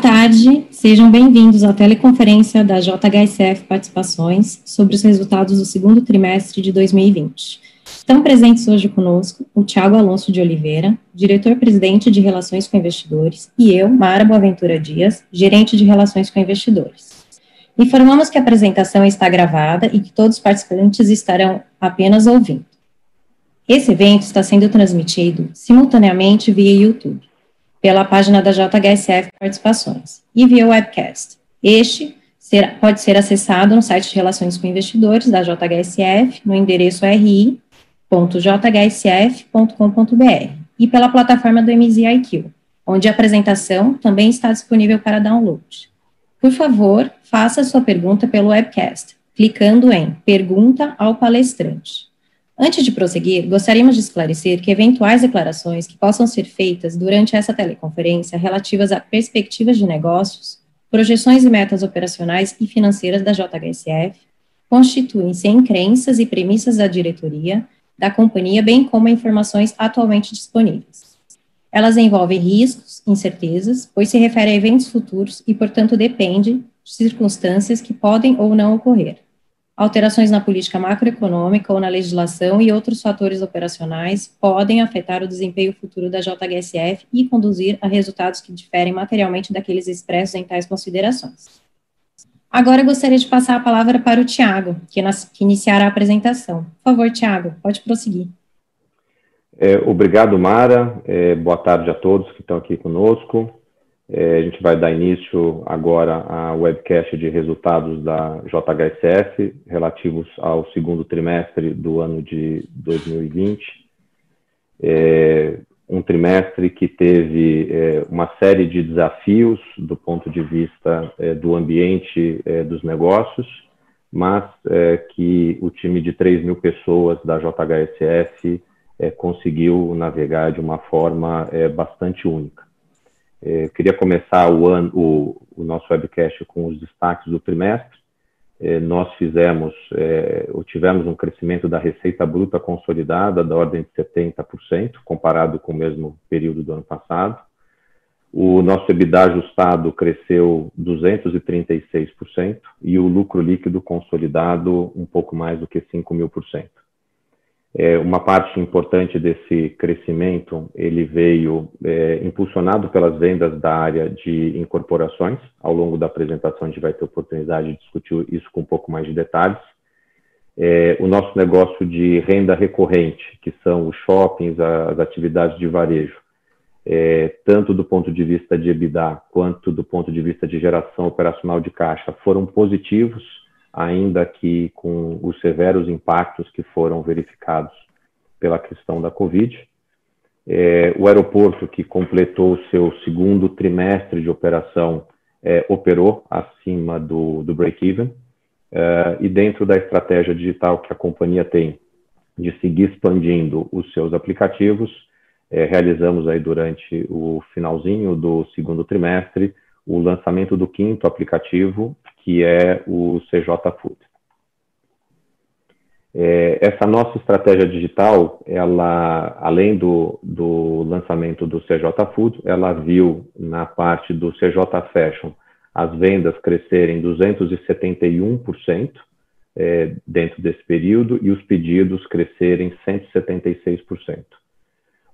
Tarde, sejam bem-vindos à teleconferência da JHSF Participações sobre os resultados do segundo trimestre de 2020. Estão presentes hoje conosco o Tiago Alonso de Oliveira, diretor-presidente de Relações com Investidores, e eu, Mara Boaventura Dias, gerente de Relações com Investidores. Informamos que a apresentação está gravada e que todos os participantes estarão apenas ouvindo. Esse evento está sendo transmitido simultaneamente via YouTube, pela página da JHSF Participações e via webcast. Este pode ser acessado no site de Relações com Investidores da JHSF, no endereço ri.jhsf.com.br e pela plataforma do MZIQ, onde a apresentação também está disponível para download. Por favor, faça sua pergunta pelo webcast, clicando em Pergunta ao palestrante. Antes de prosseguir, gostaríamos de esclarecer que eventuais declarações que possam ser feitas durante essa teleconferência relativas a perspectivas de negócios, projeções e metas operacionais e financeiras da JHSF constituem-se em crenças e premissas da diretoria da companhia, bem como informações atualmente disponíveis. Elas envolvem riscos, incertezas, pois se refere a eventos futuros e, portanto, depende de circunstâncias que podem ou não ocorrer alterações na política macroeconômica ou na legislação e outros fatores operacionais podem afetar o desempenho futuro da JHSF e conduzir a resultados que diferem materialmente daqueles expressos em tais considerações. Agora eu gostaria de passar a palavra para o Tiago, que, que, iniciará a apresentação. Por favor, Tiago, pode prosseguir. É, obrigado, Mara. É, boa tarde a todos que estão aqui conosco. É, a gente vai dar início agora ao webcast de resultados da JHSF relativos ao segundo trimestre do ano de 2020. É, um trimestre que teve é, uma série de desafios do ponto de vista é, do ambiente é, dos negócios, mas é, que o time de 3 mil pessoas da JHSF conseguiu navegar de uma forma bastante única. É, queria começar o, ano, o, o, nosso webcast com os destaques do trimestre. É, nós fizemos, é, ou tivemos um crescimento da receita bruta consolidada da ordem de 70%, comparado com o mesmo período do ano passado. O nosso EBITDA ajustado cresceu 236% e o lucro líquido consolidado um pouco mais do que 5 mil por cento. É, uma parte importante desse crescimento ele veio é, impulsionado pelas vendas da área de incorporações. Ao longo da apresentação, a gente vai ter oportunidade de discutir isso com um pouco mais de detalhes. É, o nosso negócio de renda recorrente, que são os shoppings, as atividades de varejo, é, tanto do ponto de vista de EBITDA quanto do ponto de vista de geração operacional de caixa, foram positivos ainda que com os severos impactos que foram verificados pela questão da Covid. É, o aeroporto, que completou o seu segundo trimestre de operação, é, operou acima do, do break-even, é, e dentro da estratégia digital que a companhia tem de seguir expandindo os seus aplicativos, é, realizamos aí durante o finalzinho do segundo trimestre o lançamento do quinto aplicativo, que é o CJ Food. É, essa nossa estratégia digital, ela, além do, do lançamento do CJ Food, ela viu na parte do CJ Fashion as vendas crescerem 271% é, dentro desse período e os pedidos crescerem 176%.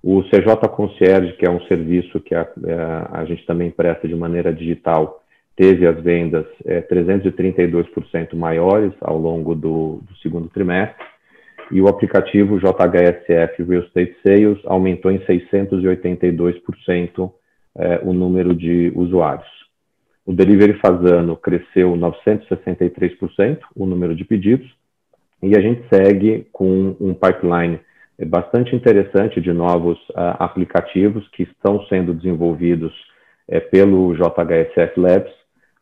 O CJ Concierge, que é um serviço que a, a, a gente também presta de maneira digital, teve as vendas é, 332% maiores ao longo do, do, segundo trimestre, e o aplicativo JHSF Real Estate Sales aumentou em 682% é, o número de usuários. O Delivery Fazano cresceu 963% o número de pedidos, e a gente segue com um pipeline bastante interessante de novos uh, aplicativos que estão sendo desenvolvidos uh, pelo JHSF Labs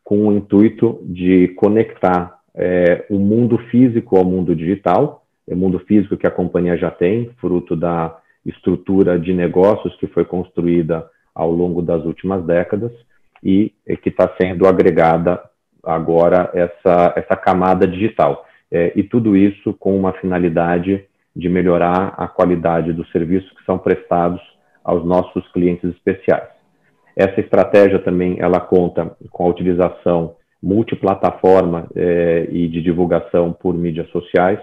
com o intuito de conectar é, o mundo físico ao mundo digital, o mundo físico que a companhia já tem, fruto da estrutura de negócios que foi construída ao longo das últimas décadas e, que está sendo agregada agora essa, essa camada digital. É, e tudo isso com uma finalidade de melhorar a qualidade dos serviços que são prestados aos nossos clientes especiais. Essa estratégia também ela conta com a utilização multiplataforma é, e de divulgação por mídias sociais,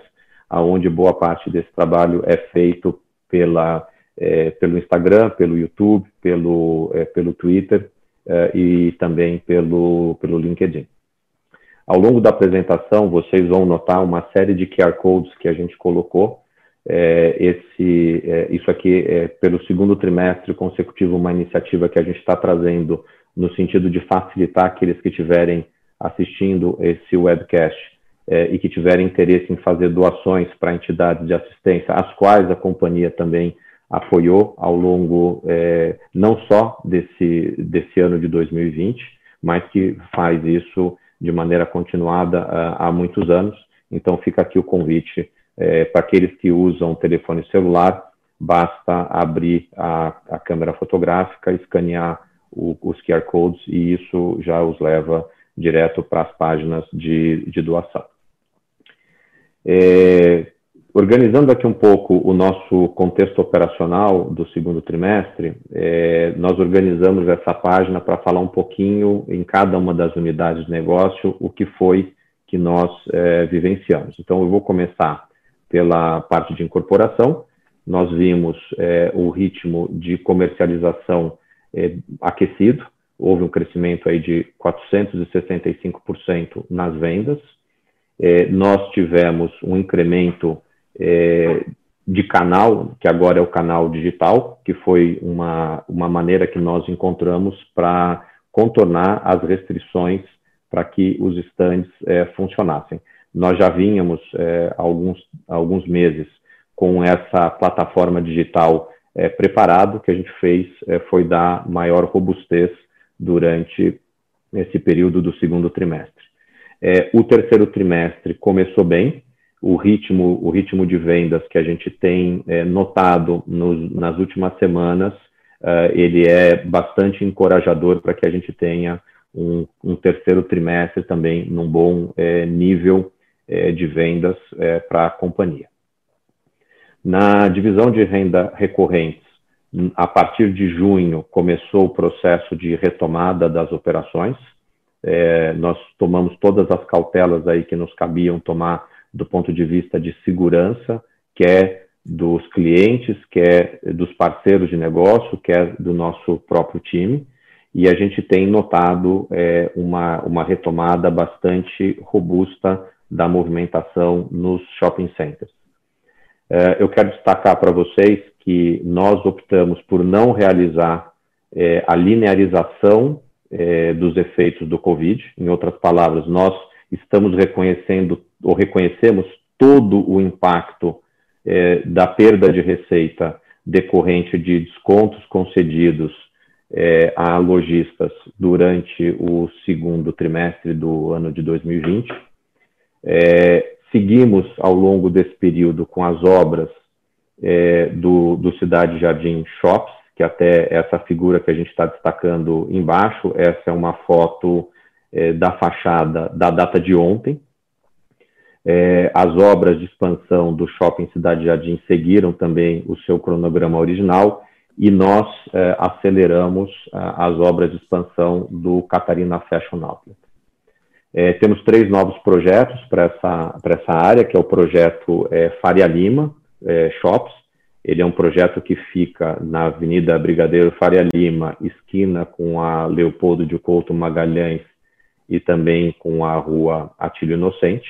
aonde boa parte desse trabalho é feito pela, é, pelo Instagram, pelo YouTube, pelo, é, pelo Twitter é, e também pelo, pelo LinkedIn. Ao longo da apresentação, vocês vão notar uma série de QR Codes que a gente colocou. É, esse, é, isso aqui é pelo segundo trimestre consecutivo uma iniciativa que a gente está trazendo no sentido de facilitar aqueles que estiverem assistindo esse webcast é, e que tiverem interesse em fazer doações para entidades de assistência, as quais a companhia também apoiou ao longo é, não só desse, desse ano de 2020, mas que faz isso de maneira continuada há, há muitos anos. Então fica aqui o convite é, para aqueles que usam telefone celular, basta abrir a, a câmera fotográfica, escanear o, os QR codes e isso já os leva direto para as páginas de, de doação. É, organizando aqui um pouco o nosso contexto operacional do segundo trimestre, é, nós organizamos essa página para falar um pouquinho em cada uma das unidades de negócio o que foi que nós é, vivenciamos. Então, eu vou começar pela parte de incorporação. Nós vimos é, o ritmo de comercialização é, aquecido, houve um crescimento aí de 465% nas vendas. É, nós tivemos um incremento é, de canal, que agora é o canal digital, que foi uma, uma maneira que nós encontramos para contornar as restrições para que os estandes é, funcionassem. Nós já vínhamos é, alguns, alguns meses com essa plataforma digital é, preparado, o que a gente fez é, foi dar maior robustez durante esse período do segundo trimestre. É, o terceiro trimestre começou bem, o ritmo, o ritmo de vendas que a gente tem é, notado nos, nas últimas semanas, uh, ele é bastante encorajador para que a gente tenha um, um, terceiro trimestre também num bom é, nível é, de vendas é, para a companhia. Na divisão de renda recorrentes, a partir de junho, começou o processo de retomada das operações. É, nós tomamos todas as cautelas aí que nos cabiam tomar do ponto de vista de segurança, quer dos clientes, quer dos parceiros de negócio, quer do nosso próprio time. E a gente tem notado é, uma, uma retomada bastante robusta da movimentação nos shopping centers. É, eu quero destacar para vocês que nós optamos por não realizar é, a linearização é, dos efeitos do Covid. Em outras palavras, nós estamos reconhecendo ou reconhecemos todo o impacto da perda de receita decorrente de descontos concedidos a lojistas durante o segundo trimestre do ano de 2020. É, seguimos ao longo desse período com as obras é, do, do Cidade Jardim Shops, que até essa figura que a gente está destacando embaixo, essa é uma foto é, da fachada da data de ontem. É, as obras de expansão do Shopping Cidade Jardim seguiram também o seu cronograma original e nós é, aceleramos as obras de expansão do Catarina Fashion Outlet. É, temos três novos projetos para essa, essa área, que é o projeto é, Faria Lima, é, Shops. Ele é um projeto que fica na Avenida Brigadeiro Faria Lima, esquina com a Leopoldo de Couto Magalhães e também com a Rua Atílio Inocente,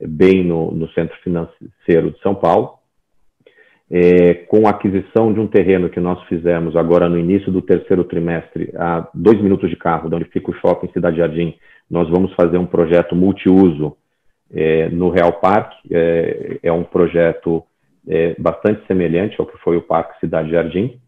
bem no, no centro financeiro de São Paulo. É, com a aquisição de um terreno que nós fizemos agora no início do terceiro trimestre, a dois minutos de carro, de onde fica o shopping Cidade Jardim, nós vamos fazer um projeto multiuso é, no Real Parque. É, é um projeto é, bastante semelhante ao que foi o Parque Cidade Jardim.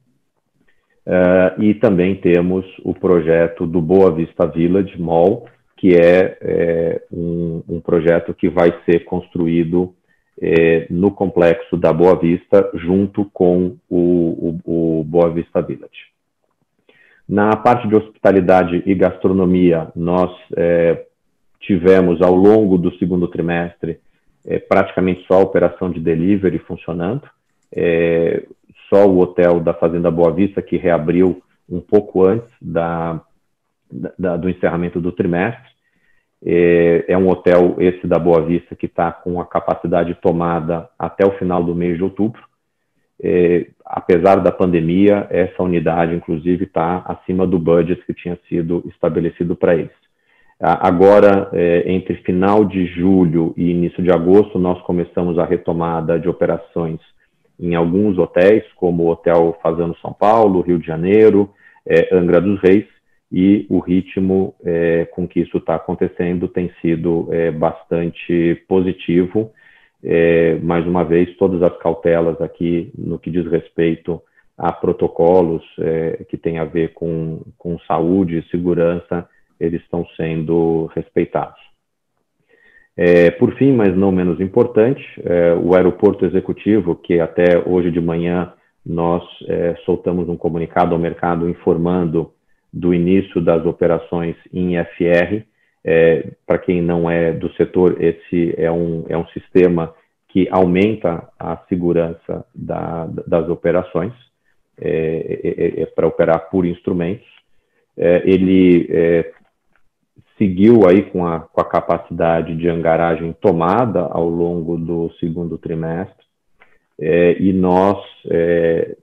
Uh, e também temos o projeto do Boa Vista Village Mall, que é, é um, um, projeto que vai ser construído é, no complexo da Boa Vista, junto com o, o, o Boa Vista Village. Na parte de hospitalidade e gastronomia, nós é, tivemos ao longo do segundo trimestre é, praticamente só a operação de delivery funcionando. É, só o hotel da Fazenda Boa Vista, que reabriu um pouco antes da, da, do encerramento do trimestre. É, é, um hotel, esse da Boa Vista, que está com a capacidade tomada até o final do mês de outubro. É, apesar da pandemia, essa unidade, inclusive, está acima do budget que tinha sido estabelecido para eles. Agora, é, entre final de julho e início de agosto, nós começamos a retomada de operações em alguns hotéis, como o Hotel Fazano São Paulo, Rio de Janeiro, é, Angra dos Reis, e o ritmo é, com que isso está acontecendo tem sido é, bastante positivo. É, mais uma vez, todas as cautelas aqui no que diz respeito a protocolos é, que tem a ver com, com saúde e segurança, eles estão sendo respeitados. É, por fim, mas não menos importante, é, o aeroporto executivo, que até hoje de manhã nós é, soltamos um comunicado ao mercado informando do início das operações em FR. É, Para quem não é do setor, esse é um, é um sistema que aumenta a segurança da, das operações, é, é, é, é para operar por instrumentos. É, ele seguiu aí com a, com a capacidade de angaragem tomada ao longo do segundo trimestre, é, e nós é,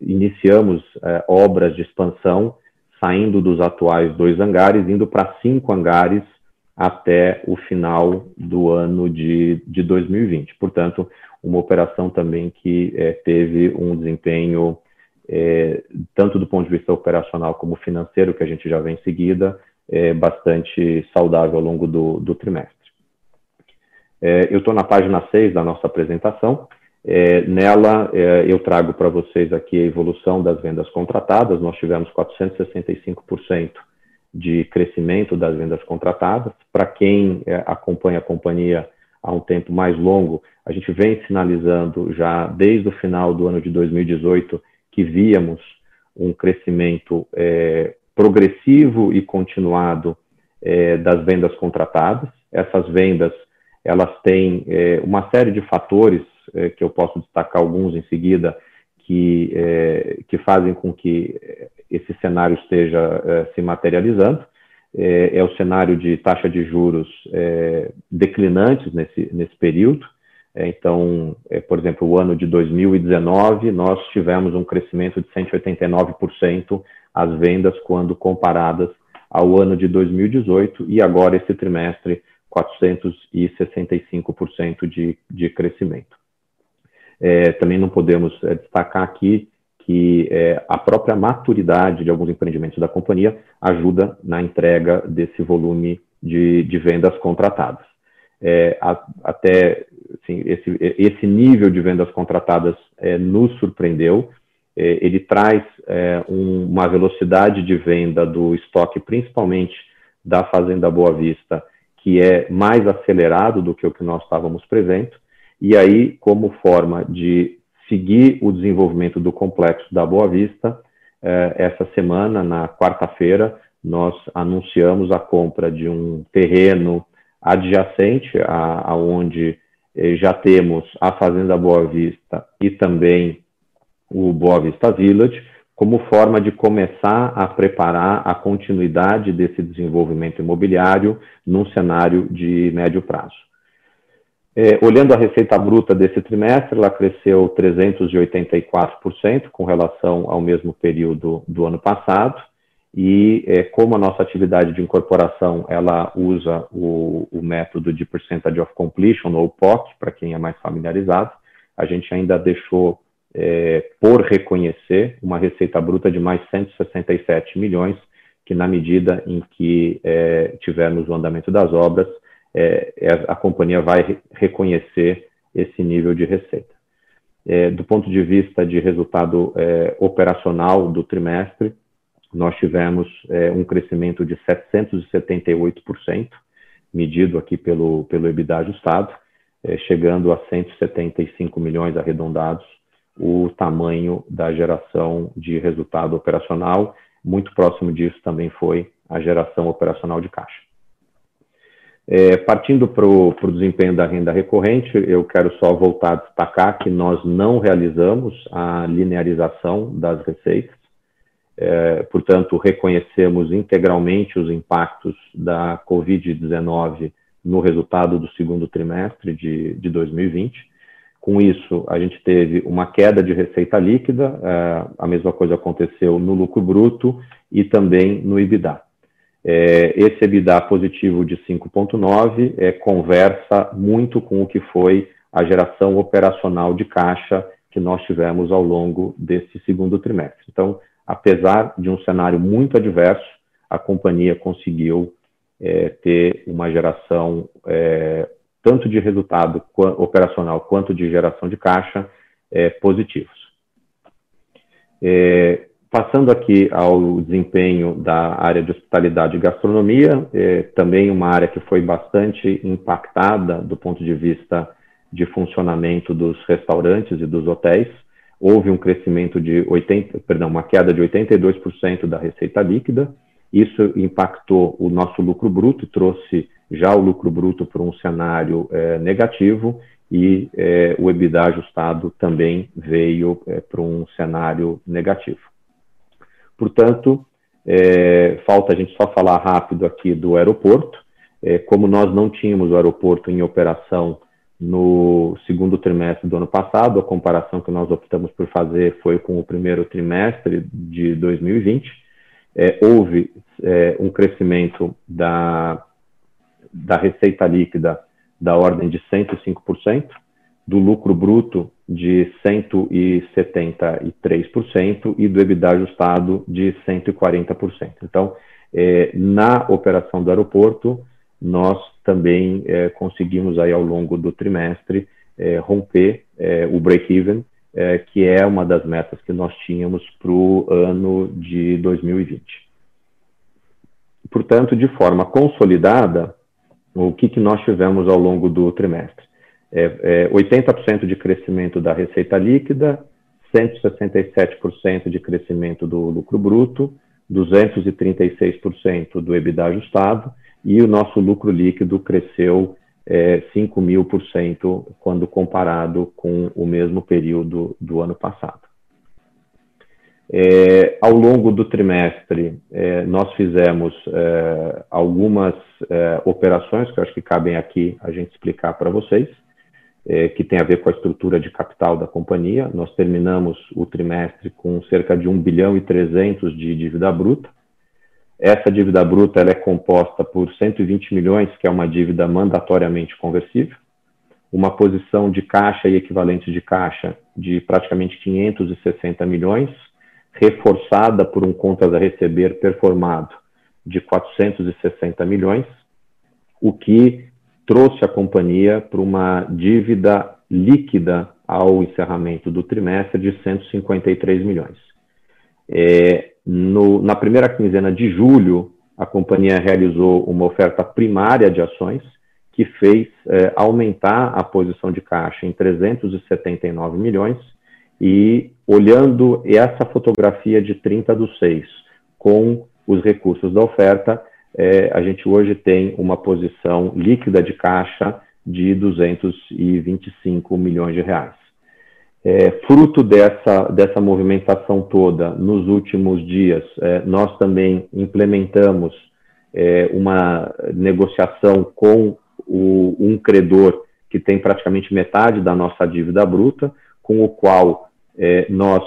iniciamos é, obras de expansão, saindo dos atuais dois hangares, indo para cinco hangares até o final do ano de, de 2020. Portanto, uma operação também que é, teve um desempenho, é, tanto do ponto de vista operacional como financeiro, que a gente já vê em seguida, é, bastante saudável ao longo do, do trimestre. Eu estou na página 6 da nossa apresentação. Nela, eu trago para vocês aqui a evolução das vendas contratadas. Nós tivemos 465% de crescimento das vendas contratadas. Para quem é, acompanha a companhia há um tempo mais longo, a gente vem sinalizando já desde o final do ano de 2018 que víamos um crescimento é, progressivo e continuado é, das vendas contratadas. Essas vendas elas têm é, uma série de fatores é, que eu posso destacar alguns em seguida que é, que fazem com que esse cenário esteja é, se materializando. É, é, o cenário de taxa de juros declinantes nesse nesse período. Então, por exemplo, o ano de 2019, nós tivemos um crescimento de 189% as vendas quando comparadas ao ano de 2018 e agora esse trimestre 465% de, de crescimento. É, também não podemos destacar aqui que é, a própria maturidade de alguns empreendimentos da companhia ajuda na entrega desse volume de, de vendas contratadas. É, a, até assim, esse, esse nível de vendas contratadas é, nos surpreendeu, é, ele traz é, um, uma velocidade de venda do estoque, principalmente da Fazenda Boa Vista, que é mais acelerado do que o que nós estávamos prevendo. E aí, como forma de seguir o desenvolvimento do complexo da Boa Vista, é, essa semana, na quarta-feira, nós anunciamos a compra de um terreno adjacente a, onde já temos a Fazenda Boa Vista e também o Boa Vista Village, como forma de começar a preparar a continuidade desse desenvolvimento imobiliário num cenário de médio prazo. É, olhando a receita bruta desse trimestre, ela cresceu 384% com relação ao mesmo período do ano passado. E é, como a nossa atividade de incorporação ela usa o, o método de percentage of completion ou POC, para quem é mais familiarizado, a gente ainda deixou é, por reconhecer uma receita bruta de mais 167 milhões, que na medida em que é, tivermos o andamento das obras, é, é a companhia vai reconhecer esse nível de receita. É, do ponto de vista de resultado é, operacional do trimestre, nós tivemos um crescimento de 778%, medido aqui pelo, pelo EBITDA ajustado, chegando a 175 milhões arredondados, o tamanho da geração de resultado operacional. Muito próximo disso também foi a geração operacional de caixa. É, partindo para o desempenho da renda recorrente, eu quero só voltar a destacar que nós não realizamos a linearização das receitas. é, portanto, reconhecemos integralmente os impactos da Covid-19 no resultado do segundo trimestre de, de 2020. Com isso, a gente teve uma queda de receita líquida, é, a mesma coisa aconteceu no lucro bruto e também no EBITDA. É, esse EBITDA positivo de 5,9 é, conversa muito com o que foi a geração operacional de caixa que nós tivemos ao longo desse segundo trimestre. Então, apesar de um cenário muito adverso, a companhia conseguiu é, ter uma geração é, tanto de resultado operacional quanto de geração de caixa é, positivos. É, passando aqui ao desempenho da área de hospitalidade e gastronomia, é, também uma área que foi bastante impactada do ponto de vista de funcionamento dos restaurantes e dos hotéis. Houve um crescimento de 80, perdão, uma queda de 82% da receita líquida. Isso impactou o nosso lucro bruto, trouxe já o lucro bruto para um cenário é, negativo e é, o EBITDA ajustado também veio para um cenário negativo. Portanto, é, falta a gente só falar rápido aqui do aeroporto. É, como nós não tínhamos o aeroporto em operação no segundo trimestre do ano passado. A comparação que nós optamos por fazer foi com o primeiro trimestre de 2020. É, houve é, um crescimento da, da receita líquida da ordem de 105%, do lucro bruto de 173% e do EBITDA ajustado de 140%. Então, é, na operação do aeroporto, nós também é, conseguimos aí ao longo do trimestre é, romper é, o break-even, é, que é uma das metas que nós tínhamos para o ano de 2020. Portanto, de forma consolidada, o que, que nós tivemos ao longo do trimestre? 80% é, de crescimento da receita líquida, 167% de crescimento do lucro bruto, 236% do EBITDA ajustado e o nosso lucro líquido cresceu é, 5 mil por cento quando comparado com o mesmo período do ano passado. É, ao longo do trimestre, é, nós fizemos é, algumas é, operações que eu acho que cabem aqui a gente explicar para vocês, é, que tem a ver com a estrutura de capital da companhia. Nós terminamos o trimestre com cerca de 1 bilhão e 300 de dívida bruta, essa dívida bruta é composta por 120 milhões, que é uma dívida mandatoriamente conversível, uma posição de caixa e equivalente de caixa de praticamente 560 milhões, reforçada por um contas a receber performado de 460 milhões, o que trouxe a companhia para uma dívida líquida ao encerramento do trimestre de 153 milhões. É, no, na primeira quinzena de julho, a companhia realizou uma oferta primária de ações que fez é, aumentar a posição de caixa em 379 milhões e olhando essa fotografia de 30 do 6 com os recursos da oferta, é, a gente hoje tem uma posição líquida de caixa de 225 milhões de reais. É, fruto dessa, dessa movimentação toda, nos últimos dias, é, nós também implementamos é, uma negociação com o, um credor que tem praticamente metade da nossa dívida bruta, com o qual é, nós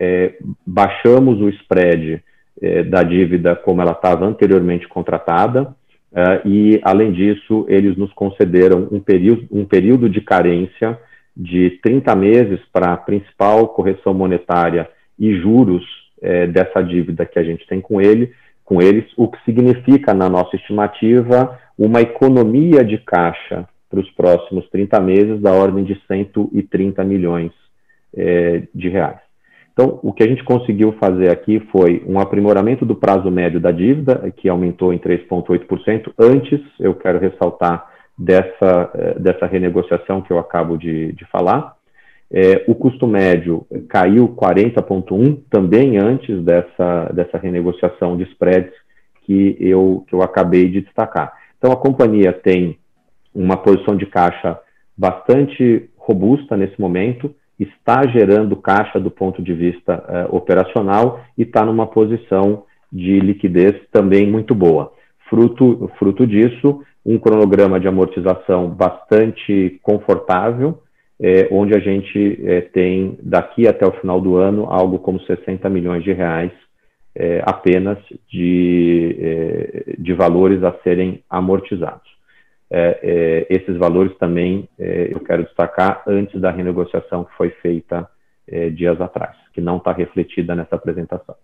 é, baixamos o spread é, da dívida como ela estava anteriormente contratada, e, além disso, eles nos concederam um período, um período de carência de 30 meses para a principal correção monetária e juros é, dessa dívida que a gente tem com ele, com eles, o que significa, na nossa estimativa, uma economia de caixa para os próximos 30 meses da ordem de 130 milhões é, de reais. Então, o que a gente conseguiu fazer aqui foi um aprimoramento do prazo médio da dívida, que aumentou em 3,8%. Antes, eu quero ressaltar, dessa, eh, dessa renegociação que eu acabo de, de falar. É, o custo médio caiu 40,1 também antes dessa, dessa renegociação de spreads que eu, que eu acabei de destacar. Então, a companhia tem uma posição de caixa bastante robusta nesse momento, está gerando caixa do ponto de vista uh, operacional e está numa posição de liquidez também muito boa. Fruto, fruto disso, um cronograma de amortização bastante confortável, é, onde a gente é, tem, daqui até o final do ano, algo como 60 milhões de reais apenas de, de valores a serem amortizados. É, é, esses valores também eu quero destacar antes da renegociação que foi feita dias atrás, que não está refletida nessa apresentação.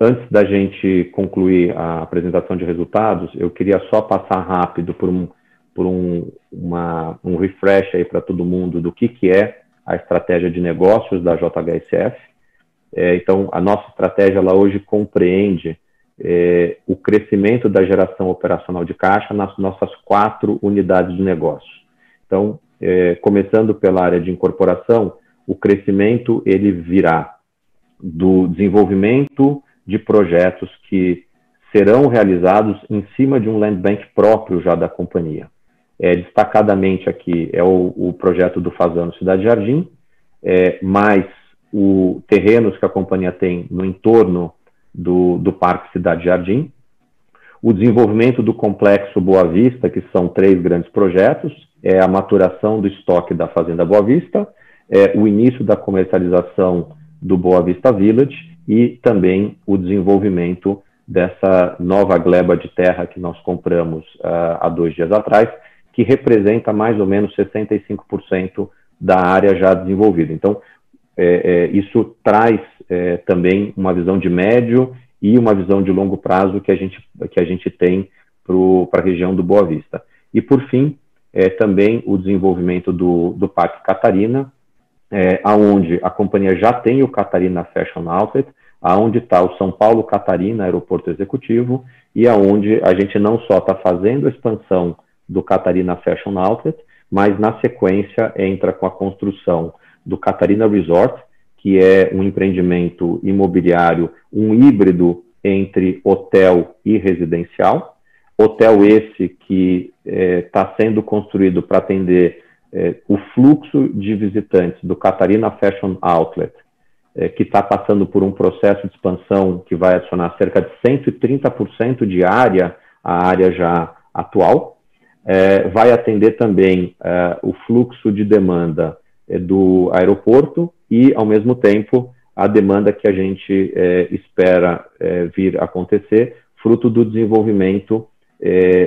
antes da gente concluir a apresentação de resultados, eu queria só passar rápido por um, por um, uma, um refresh aí para todo mundo do que, que é a estratégia de negócios da JHSF. É, então, a nossa estratégia ela hoje compreende é, o crescimento da geração operacional de caixa nas nossas quatro unidades de negócio. Então, é, começando pela área de incorporação, o crescimento ele virá do desenvolvimento de projetos que serão realizados em cima de um land bank próprio já da companhia. É, destacadamente aqui é o, o projeto do Fazano Cidade Jardim, é, mais o terrenos que a companhia tem no entorno do, do Parque Cidade Jardim, o desenvolvimento do complexo Boa Vista, que são três grandes projetos, é a maturação do estoque da Fazenda Boa Vista, é o início da comercialização do Boa Vista Village e também o desenvolvimento dessa nova gleba de terra que nós compramos uh, há dois dias atrás, que representa mais ou menos 65% da área já desenvolvida. Então, é, é, isso traz é, também uma visão de médio e uma visão de longo prazo que a gente, que a gente tem para a região do Boa Vista. E, por fim, é, também o desenvolvimento do, do Parque Catarina, é, aonde a companhia já tem o Catarina Fashion Outlet, aonde está o São Paulo Catarina Aeroporto Executivo, e aonde a gente não só está fazendo a expansão do Catarina Fashion Outlet, mas na sequência entra com a construção do Catarina Resort, que é um empreendimento imobiliário, um híbrido entre hotel e residencial. Hotel esse que está é, sendo construído para atender é, o fluxo de visitantes do Catarina Fashion Outlet, é, que está passando por um processo de expansão que vai adicionar cerca de 130% de área à área já atual. Vai atender também o fluxo de demanda do aeroporto e, ao mesmo tempo, a demanda que a gente é, espera é, vir acontecer, fruto do desenvolvimento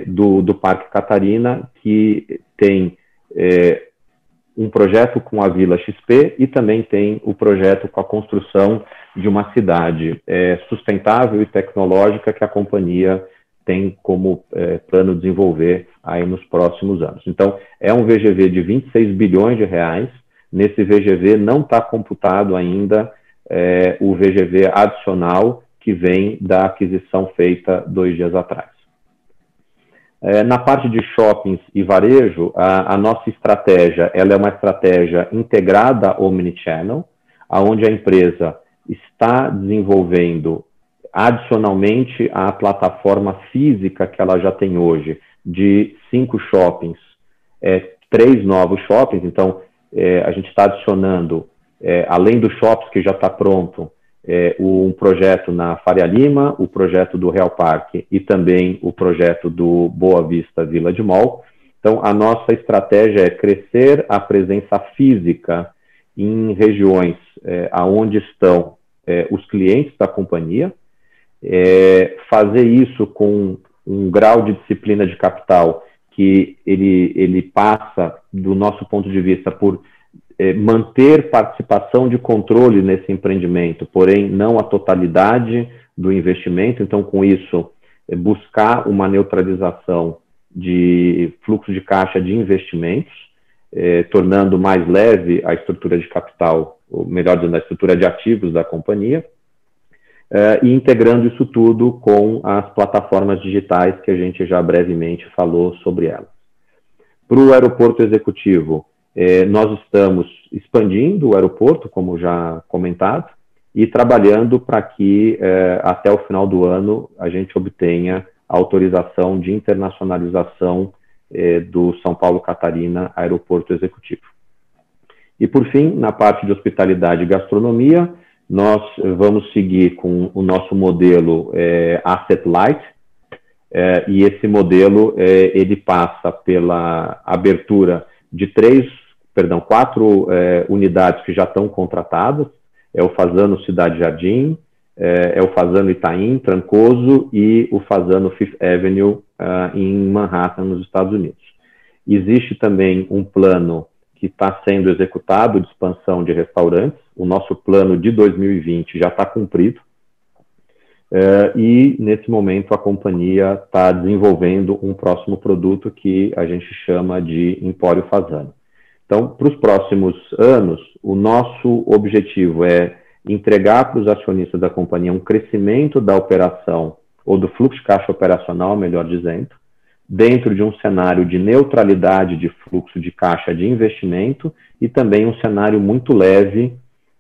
do, do Parque Catarina, que tem um projeto com a Vila XP e também tem o projeto com a construção de uma cidade é, sustentável e tecnológica que a companhia tem como é, plano desenvolver aí nos próximos anos. Então, é um VGV de 26 bilhões de reais. Nesse VGV não está computado ainda é, o VGV adicional que vem da aquisição feita dois dias atrás. É, na parte de shoppings e varejo, a, a, nossa estratégia ela é uma estratégia integrada omnichannel, aonde a empresa está desenvolvendo adicionalmente à plataforma física que ela já tem hoje, de cinco shoppings, é, três novos shoppings. Então, é, a gente está adicionando, é, além dos shoppings que já está pronto, é, um projeto na Faria Lima, o projeto do Real Parque e também o projeto do Boa Vista Vila de Mall. Então, a nossa estratégia é crescer a presença física em regiões é, aonde estão é, os clientes da companhia, é, fazer isso com um grau de disciplina de capital que ele, ele passa, do nosso ponto de vista, por é, manter participação de controle nesse empreendimento, porém não a totalidade do investimento. Então, com isso, é, buscar uma neutralização de fluxo de caixa de investimentos, é, tornando mais leve a estrutura de capital, ou melhor dizendo, a estrutura de ativos da companhia, uh, e integrando isso tudo com as plataformas digitais que a gente já brevemente falou sobre elas. Para o aeroporto executivo, eh, nós estamos expandindo o aeroporto, como já comentado, e trabalhando para que eh, até o final do ano a gente obtenha autorização de internacionalização do São Paulo Catarina Aeroporto Executivo. E por fim, na parte de hospitalidade e gastronomia, nós vamos seguir com o nosso modelo é, Asset Light, é, e esse modelo é, ele passa pela abertura de três, perdão, quatro unidades que já estão contratadas, é o Fazano Cidade Jardim, é, é, o Fazano Itaim, Trancoso e o Fazano Fifth Avenue uh, em Manhattan, nos Estados Unidos. Existe também um plano que está sendo executado de expansão de restaurantes. O nosso plano de 2020 já está cumprido. Uh, e, nesse momento, a companhia está desenvolvendo um próximo produto que a gente chama de Empório Fazano. Então, para os próximos anos, o nosso objetivo é entregar para os acionistas da companhia um crescimento da operação, ou do fluxo de caixa operacional, melhor dizendo, dentro de um cenário de neutralidade de fluxo de caixa de investimento e também um cenário muito leve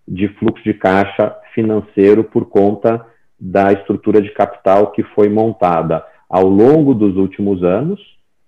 de fluxo de caixa financeiro por conta da estrutura de capital que foi montada ao longo dos últimos anos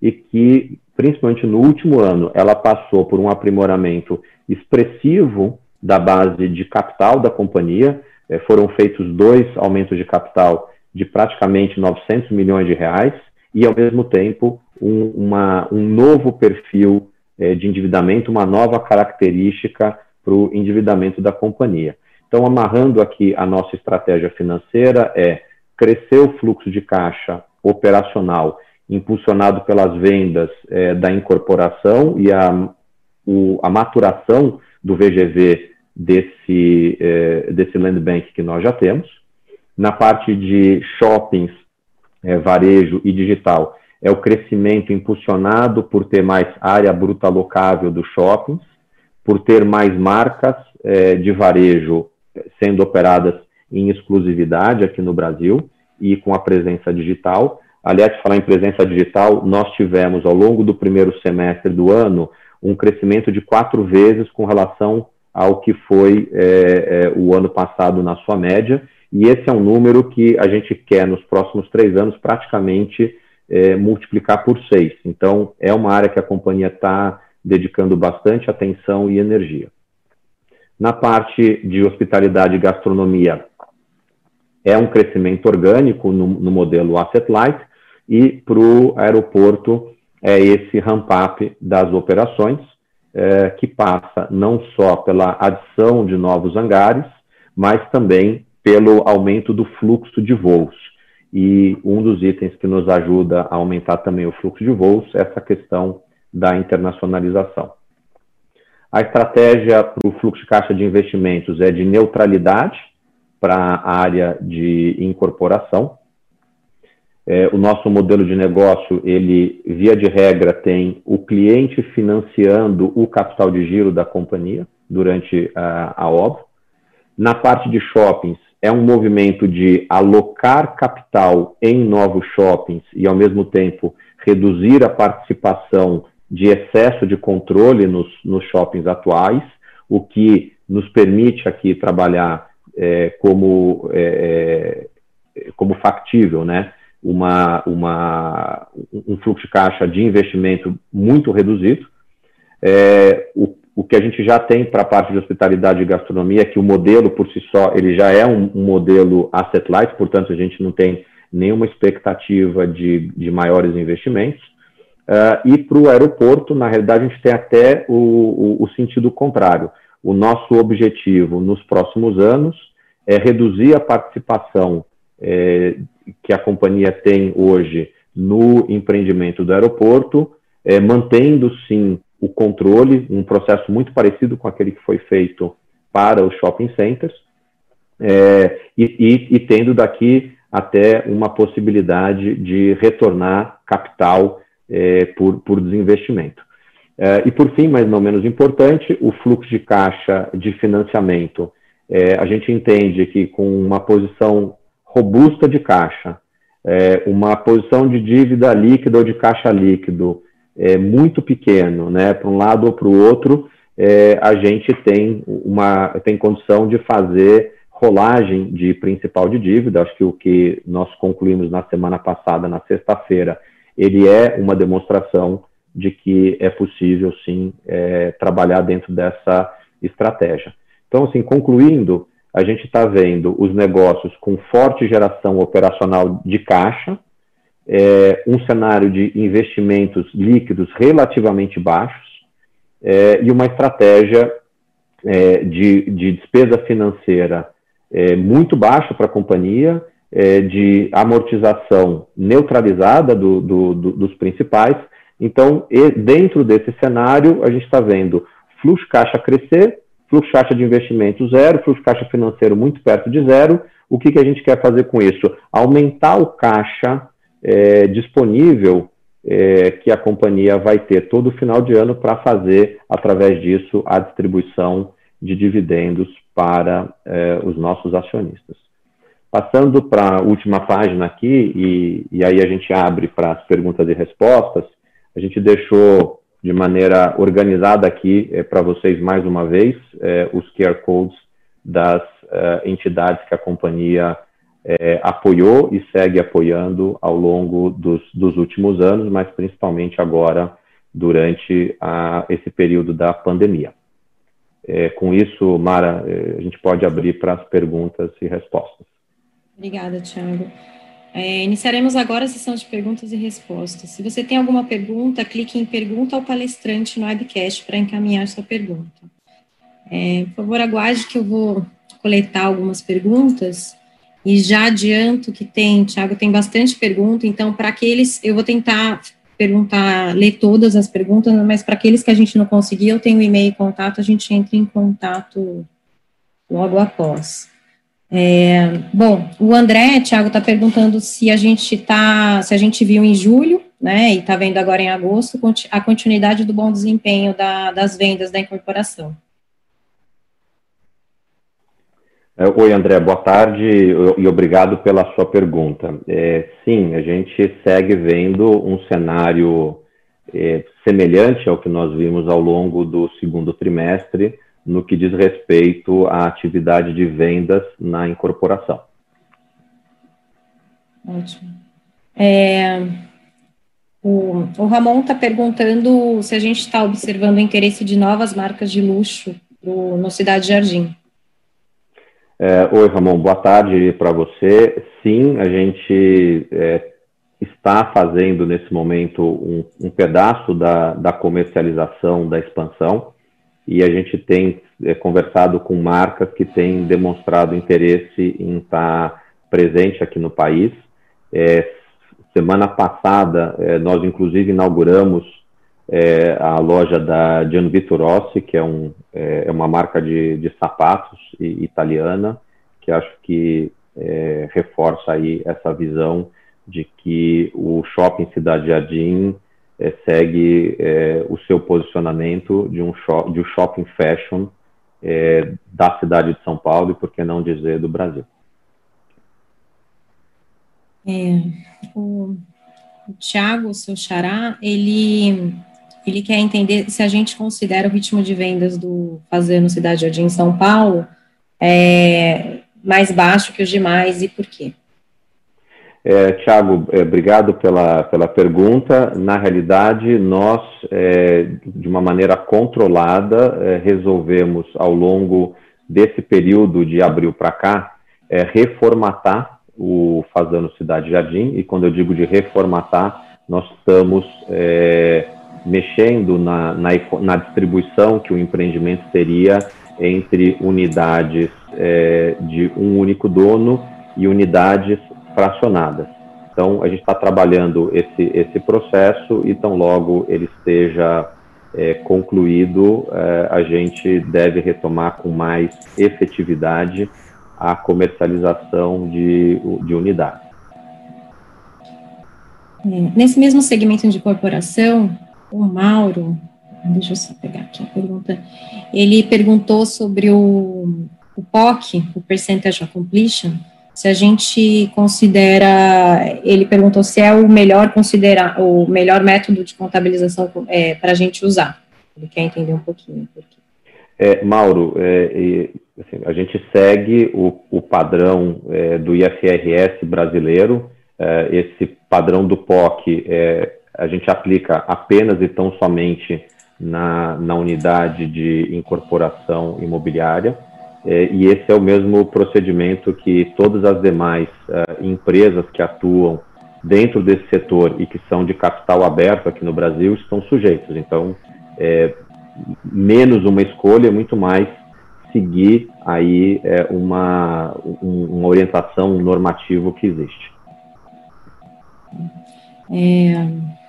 e que, principalmente no último ano, ela passou por um aprimoramento expressivo da base de capital da companhia. É, foram feitos dois aumentos de capital de praticamente 900 milhões de reais e, ao mesmo tempo, um, uma, um novo perfil é, de endividamento, uma nova característica para o endividamento da companhia. Então, amarrando aqui a nossa estratégia financeira é crescer o fluxo de caixa operacional impulsionado pelas vendas é, da incorporação e a, o, a maturação do VGV desse, é, desse land bank que nós já temos. Na parte de shoppings, é, varejo e digital, é o crescimento impulsionado por ter mais área bruta locável dos shoppings, por ter mais marcas é, de varejo sendo operadas em exclusividade aqui no Brasil e com a presença digital. Aliás, falar em presença digital, nós tivemos ao longo do primeiro semestre do ano um crescimento de quatro vezes com relação ao que foi é, é, o ano passado na sua média, e esse é um número que a gente quer nos próximos três anos praticamente é, multiplicar por seis. Então, é uma área que a companhia está dedicando bastante atenção e energia. Na parte de hospitalidade e gastronomia, é um crescimento orgânico no, no modelo Asset Light, e para o aeroporto é esse ramp-up das operações, é, que passa não só pela adição de novos hangares, mas também pelo aumento do fluxo de voos. E um dos itens que nos ajuda a aumentar também o fluxo de voos é essa questão da internacionalização. A estratégia para o fluxo de caixa de investimentos é de neutralidade para a área de incorporação, é, o nosso modelo de negócio, ele, via de regra, tem o cliente financiando o capital de giro da companhia durante a, a obra. Na parte de shoppings, é um movimento de alocar capital em novos shoppings e, ao mesmo tempo, reduzir a participação de excesso de controle nos, nos shoppings atuais, o que nos permite aqui trabalhar é, como, é, é como factível, né? uma, uma, um fluxo de caixa de investimento muito reduzido. É, o, o que a gente já tem para a parte de hospitalidade e gastronomia é que o modelo por si só ele já é um, um modelo asset light, portanto a gente não tem nenhuma expectativa de, de maiores investimentos. Uh, e para o aeroporto, na realidade, a gente tem até o, o, o sentido contrário. O nosso objetivo nos próximos anos é reduzir a participação é, que a companhia tem hoje no empreendimento do aeroporto, é, mantendo sim o controle, um processo muito parecido com aquele que foi feito para os shopping centers, é, e, e, e, tendo daqui até uma possibilidade de retornar capital é, por, por desinvestimento. É, e por fim, mas não menos importante, o fluxo de caixa de financiamento. É, a gente entende que com uma posição robusta de caixa, é, uma posição de dívida líquida ou de caixa líquido é, muito pequeno, né, para um lado ou para o outro, é, a gente tem uma tem condição de fazer rolagem de principal de dívida. Acho que o que nós concluímos na semana passada, na sexta-feira, ele é uma demonstração de que é possível, sim, é, trabalhar dentro dessa estratégia. Então, assim, concluindo, a gente está vendo os negócios com forte geração operacional de caixa, é, um cenário de investimentos líquidos relativamente baixos é, e uma estratégia é, de, de, despesa financeira é, muito baixa para a companhia, é, de amortização neutralizada do, do, do, dos principais. Então, dentro desse cenário, a gente está vendo fluxo caixa crescer, fluxo caixa de investimento zero, fluxo caixa financeiro muito perto de zero. O que, que a gente quer fazer com isso? Aumentar o caixa é, disponível é, que a companhia vai ter todo final de ano para fazer, através disso, a distribuição de dividendos para é, os nossos acionistas. Passando para a última página aqui, e, e aí a gente abre para as perguntas e respostas, a gente deixou de maneira organizada aqui é, para vocês mais uma vez é, os QR codes das entidades que a companhia é, apoiou e segue apoiando ao longo dos, dos últimos anos, mas principalmente agora durante a, esse período da pandemia. É, com isso, Mara, é, a gente pode abrir para as perguntas e respostas. Obrigada, Thiago. É, iniciaremos agora a sessão de perguntas e respostas. Se você tem alguma pergunta, clique em Pergunta ao palestrante no webcast para encaminhar sua pergunta. É, por favor, aguarde que eu vou coletar algumas perguntas e já adianto que tem, Tiago, tem bastante pergunta, então para aqueles, eu vou tentar perguntar, ler todas as perguntas, mas para aqueles que a gente não conseguir, eu tenho e-mail e contato, a gente entra em contato logo após. É, bom, o André, Tiago, está perguntando se a gente tá, se a gente viu em julho, né, e está vendo agora em agosto, a continuidade do bom desempenho da, das vendas da incorporação. É, oi, André, boa tarde e obrigado pela sua pergunta. É, sim, a gente segue vendo um cenário é, semelhante ao que nós vimos ao longo do segundo trimestre, no que diz respeito à atividade de vendas na incorporação. Ótimo. É, o, o Ramon está perguntando se a gente está observando o interesse de novas marcas de luxo no Cidade Jardim. É, Oi, Ramon, boa tarde para você. Sim, a gente é, está fazendo nesse momento um, um pedaço da, da, comercialização, da expansão, e a gente tem é, conversado com marcas que têm demonstrado interesse em estar presente aqui no país. É, semana passada, é, nós inclusive inauguramos é, a loja da Gian Vitor Rossi, que é, um, é, é uma marca de, de sapatos italiana, que acho que é, reforça aí essa visão de que o shopping Cidade Jardim é, segue é, o seu posicionamento de um, shop, de um shopping fashion é, da cidade de São Paulo e, por que não dizer, do Brasil. É, o, o seu xará, ele ele quer entender se a gente considera o ritmo de vendas do Fazendo Cidade Jardim em São Paulo é, mais baixo que os demais e por quê. É, Tiago, é, obrigado pela, pela pergunta. Na realidade, nós, é, de uma maneira controlada, é, resolvemos, ao longo desse período de abril para cá, é, reformatar o Fazendo Cidade Jardim. E quando eu digo de reformatar, nós estamos é, mexendo na, na, na, distribuição que o empreendimento teria entre unidades é, de um único dono e unidades fracionadas. Então, a gente está trabalhando esse, esse processo e tão logo ele esteja é, concluído, é, a gente deve retomar com mais efetividade a comercialização de, de unidades. Nesse mesmo segmento de corporação, o Mauro, deixa eu só pegar aqui a pergunta, ele perguntou sobre o, o POC, o Percentage of Completion, se a gente considera, ele perguntou se é o melhor considerar, o melhor método de contabilização é, para a gente usar. Ele quer entender um pouquinho por quê. É, Mauro, é, assim, a gente segue o, o padrão é, do IFRS brasileiro. É, esse padrão do POC é, a gente aplica apenas e tão somente na, na unidade de incorporação imobiliária. É, e esse é o mesmo procedimento que todas as demais uh, empresas que atuam dentro desse setor e que são de capital aberto aqui no Brasil estão sujeitos. Então, é, menos uma escolha, muito mais seguir aí é, uma, um, uma orientação normativa que existe. É...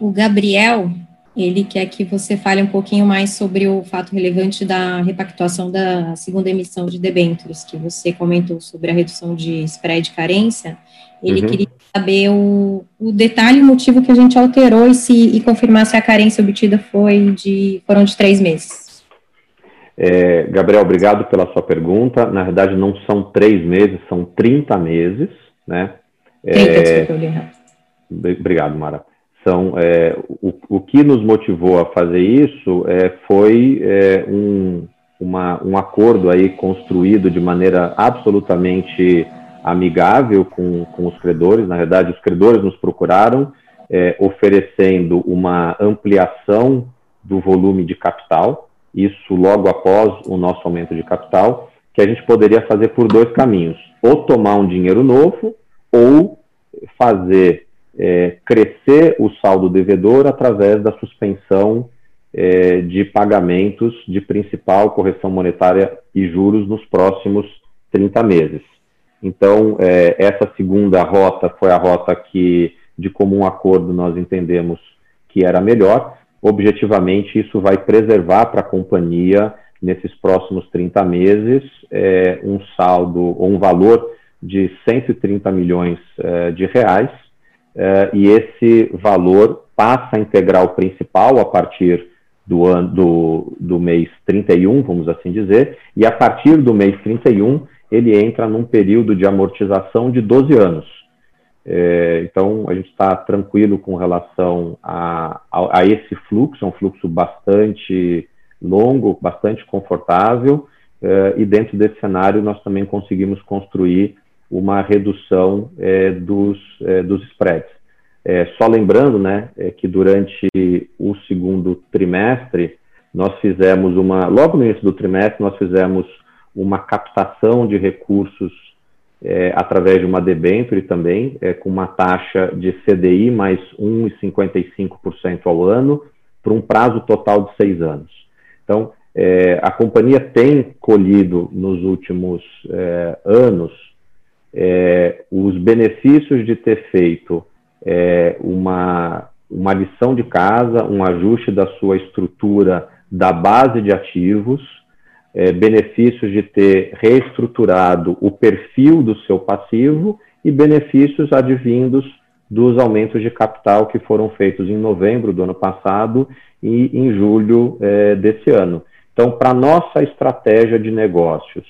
O Gabriel, ele quer que você fale um pouquinho mais sobre o fato relevante da repactuação da segunda emissão de debêntures, que você comentou sobre a redução de spread de carência. Ele uhum. queria saber o, o detalhe e o motivo que a gente alterou e, se, e confirmar se a carência obtida foi de, foram de três meses. É, Gabriel, obrigado pela sua pergunta. Na verdade, não são três meses, são 30 meses, né? 30, é, desculpa, eu li errado. Obrigado, Mara. São, é, o, o que nos motivou a fazer isso é, foi é, um, uma, um acordo aí construído de maneira absolutamente amigável com, com os credores. Na verdade, os credores nos procuraram é, oferecendo uma ampliação do volume de capital, isso logo após o nosso aumento de capital, que a gente poderia fazer por dois caminhos: ou tomar um dinheiro novo, ou fazer é, crescer o saldo devedor através da suspensão é, de pagamentos de principal, correção monetária e juros nos próximos 30 meses. Então, é, essa segunda rota foi a rota que, de comum acordo, nós entendemos que era melhor. Objetivamente, isso vai preservar para a companhia, nesses próximos 30 meses, é, um saldo ou um valor de 130 milhões é, de reais, é, e esse valor passa a integrar o principal a partir do, ano, do, do mês 31, vamos assim dizer, e a partir do mês 31 ele entra num período de amortização de 12 anos. É, então, a gente está tranquilo com relação a, a, a, esse fluxo, é um fluxo bastante longo, bastante confortável, é, e dentro desse cenário nós também conseguimos construir uma redução é, dos, é, dos spreads. É, só lembrando né, é, que durante o segundo trimestre, nós fizemos uma, logo no início do trimestre, nós fizemos uma captação de recursos é, através de uma debênture também, é, com uma taxa de CDI mais 1,55% ao ano, por um prazo total de seis anos. Então, a companhia tem colhido nos últimos anos é, os benefícios de ter feito é, uma, uma lição de casa, um ajuste da sua estrutura da base de ativos, é, benefícios de ter reestruturado o perfil do seu passivo e benefícios advindos dos aumentos de capital que foram feitos em novembro do ano passado e em julho é, desse ano. Então, para nossa estratégia de negócios,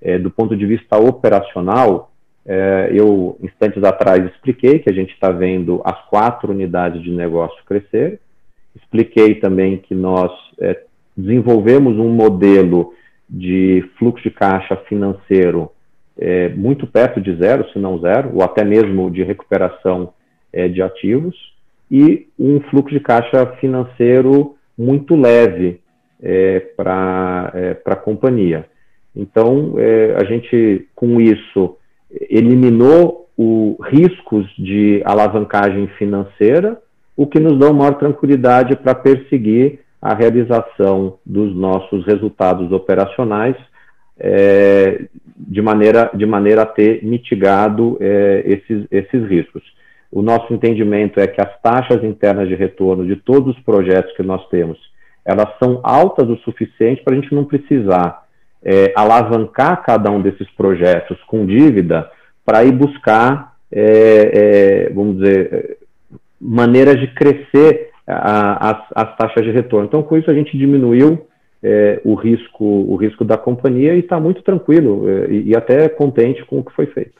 é, do ponto de vista operacional, é, eu, instantes atrás, expliquei que a gente está vendo as quatro unidades de negócio crescer. Expliquei também que nós é, desenvolvemos um modelo de fluxo de caixa financeiro é, muito perto de zero, se não zero, ou até mesmo de recuperação é, de ativos, e um fluxo de caixa financeiro muito leve é, para é, a companhia. Então, é, a gente, com isso, eliminou os riscos de alavancagem financeira, o que nos dá maior tranquilidade para perseguir a realização dos nossos resultados operacionais é, de, maneira, de maneira a ter mitigado é, esses, esses riscos. O nosso entendimento é que as taxas internas de retorno de todos os projetos que nós temos, elas são altas o suficiente para a gente não precisar é, alavancar cada um desses projetos com dívida para ir buscar, é, é, vamos dizer, maneiras de crescer a, as, as, taxas de retorno. Então, com isso, a gente diminuiu é, o, risco, o risco da companhia e está muito tranquilo é, e, e até contente com o que foi feito.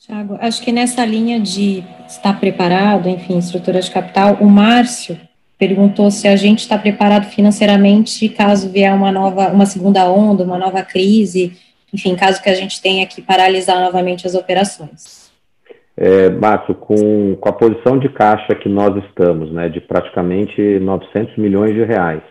Tiago, acho que nessa linha de estar preparado, enfim, estrutura de capital, o Márcio perguntou se a gente está preparado financeiramente caso vier uma nova, uma segunda onda, uma nova crise, enfim, caso que a gente tenha que paralisar novamente as operações. É, Márcio, com, com a posição de caixa que nós estamos, né, de praticamente 900 milhões de reais,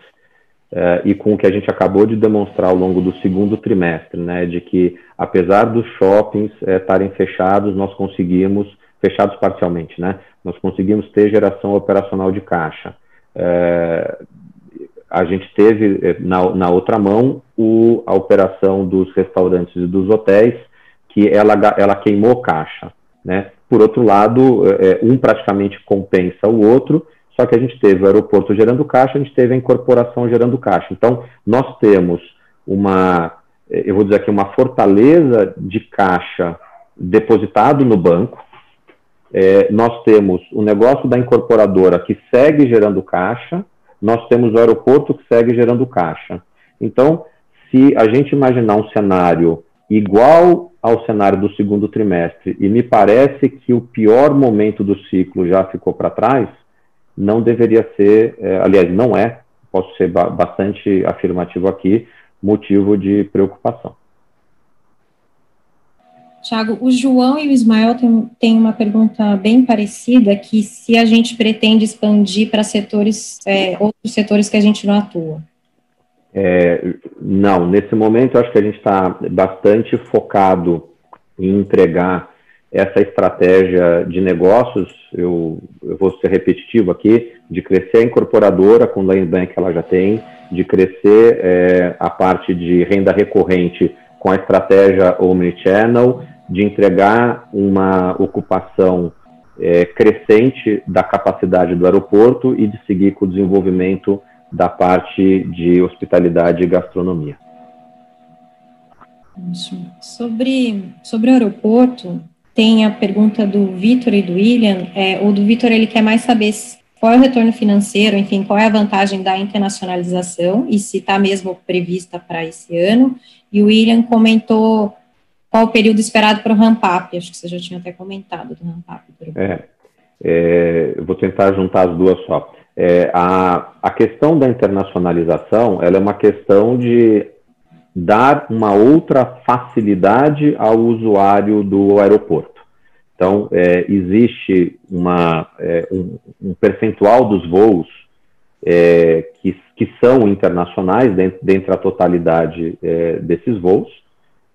é, e com o que a gente acabou de demonstrar ao longo do segundo trimestre, né, de que apesar dos shoppings é, estarem fechados, nós conseguimos, fechados parcialmente, né, nós conseguimos ter geração operacional de caixa. É, a gente teve eh, na, na outra mão o, a operação dos restaurantes e dos hotéis, que ela, ela queimou caixa. Né? Por outro lado, é, um praticamente compensa o outro, só que a gente teve o aeroporto gerando caixa, a gente teve a incorporação gerando caixa. Então, nós temos uma, eu vou dizer aqui, uma fortaleza de caixa depositado no banco, é, nós temos o negócio da incorporadora que segue gerando caixa, nós temos o aeroporto que segue gerando caixa. Então, se a gente imaginar um cenário igual ao cenário do segundo trimestre, e me parece que o pior momento do ciclo já ficou para trás, não deveria ser, é, aliás, não é, posso ser ba bastante afirmativo aqui, motivo de preocupação. Tiago, o João e o Ismael têm, uma pergunta bem parecida, que se a gente pretende expandir para setores, é, outros setores que a gente não atua. É, não, nesse momento acho que a gente está bastante focado em entregar essa estratégia de negócios, eu, eu, vou ser repetitivo aqui, de crescer a incorporadora com o Land Bank que ela já tem, de crescer é, a parte de renda recorrente com a estratégia Omnichannel, de entregar uma ocupação é, crescente da capacidade do aeroporto e de seguir com o desenvolvimento da parte de hospitalidade e gastronomia. Sobre, sobre o aeroporto, tem a pergunta do Vitor e do William. É, o do Vitor ele quer mais saber qual é o retorno financeiro, enfim, qual é a vantagem da internacionalização e se está mesmo prevista para esse ano. E o William comentou qual o período esperado para o ramp-up, acho que você já tinha até comentado do ramp-up. É, é, eu vou tentar juntar as duas só. É, a, a questão da internacionalização, ela é uma questão de dar uma outra facilidade ao usuário do aeroporto. Então, é, existe uma, é, um, um, percentual dos voos é, que, que são internacionais dentro, dentro da totalidade é, desses voos.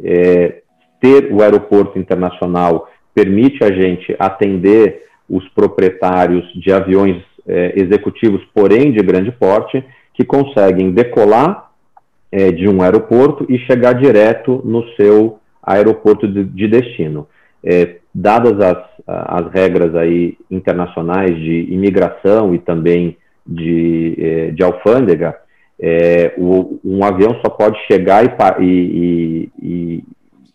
É, ter o aeroporto internacional permite a gente atender os proprietários de aviões é, executivos, porém de grande porte, que conseguem decolar de um aeroporto e chegar direto no seu aeroporto de, de destino. É, dadas as, as regras aí internacionais de imigração e também de, é, de alfândega, é, o, um avião só pode chegar e, e, e,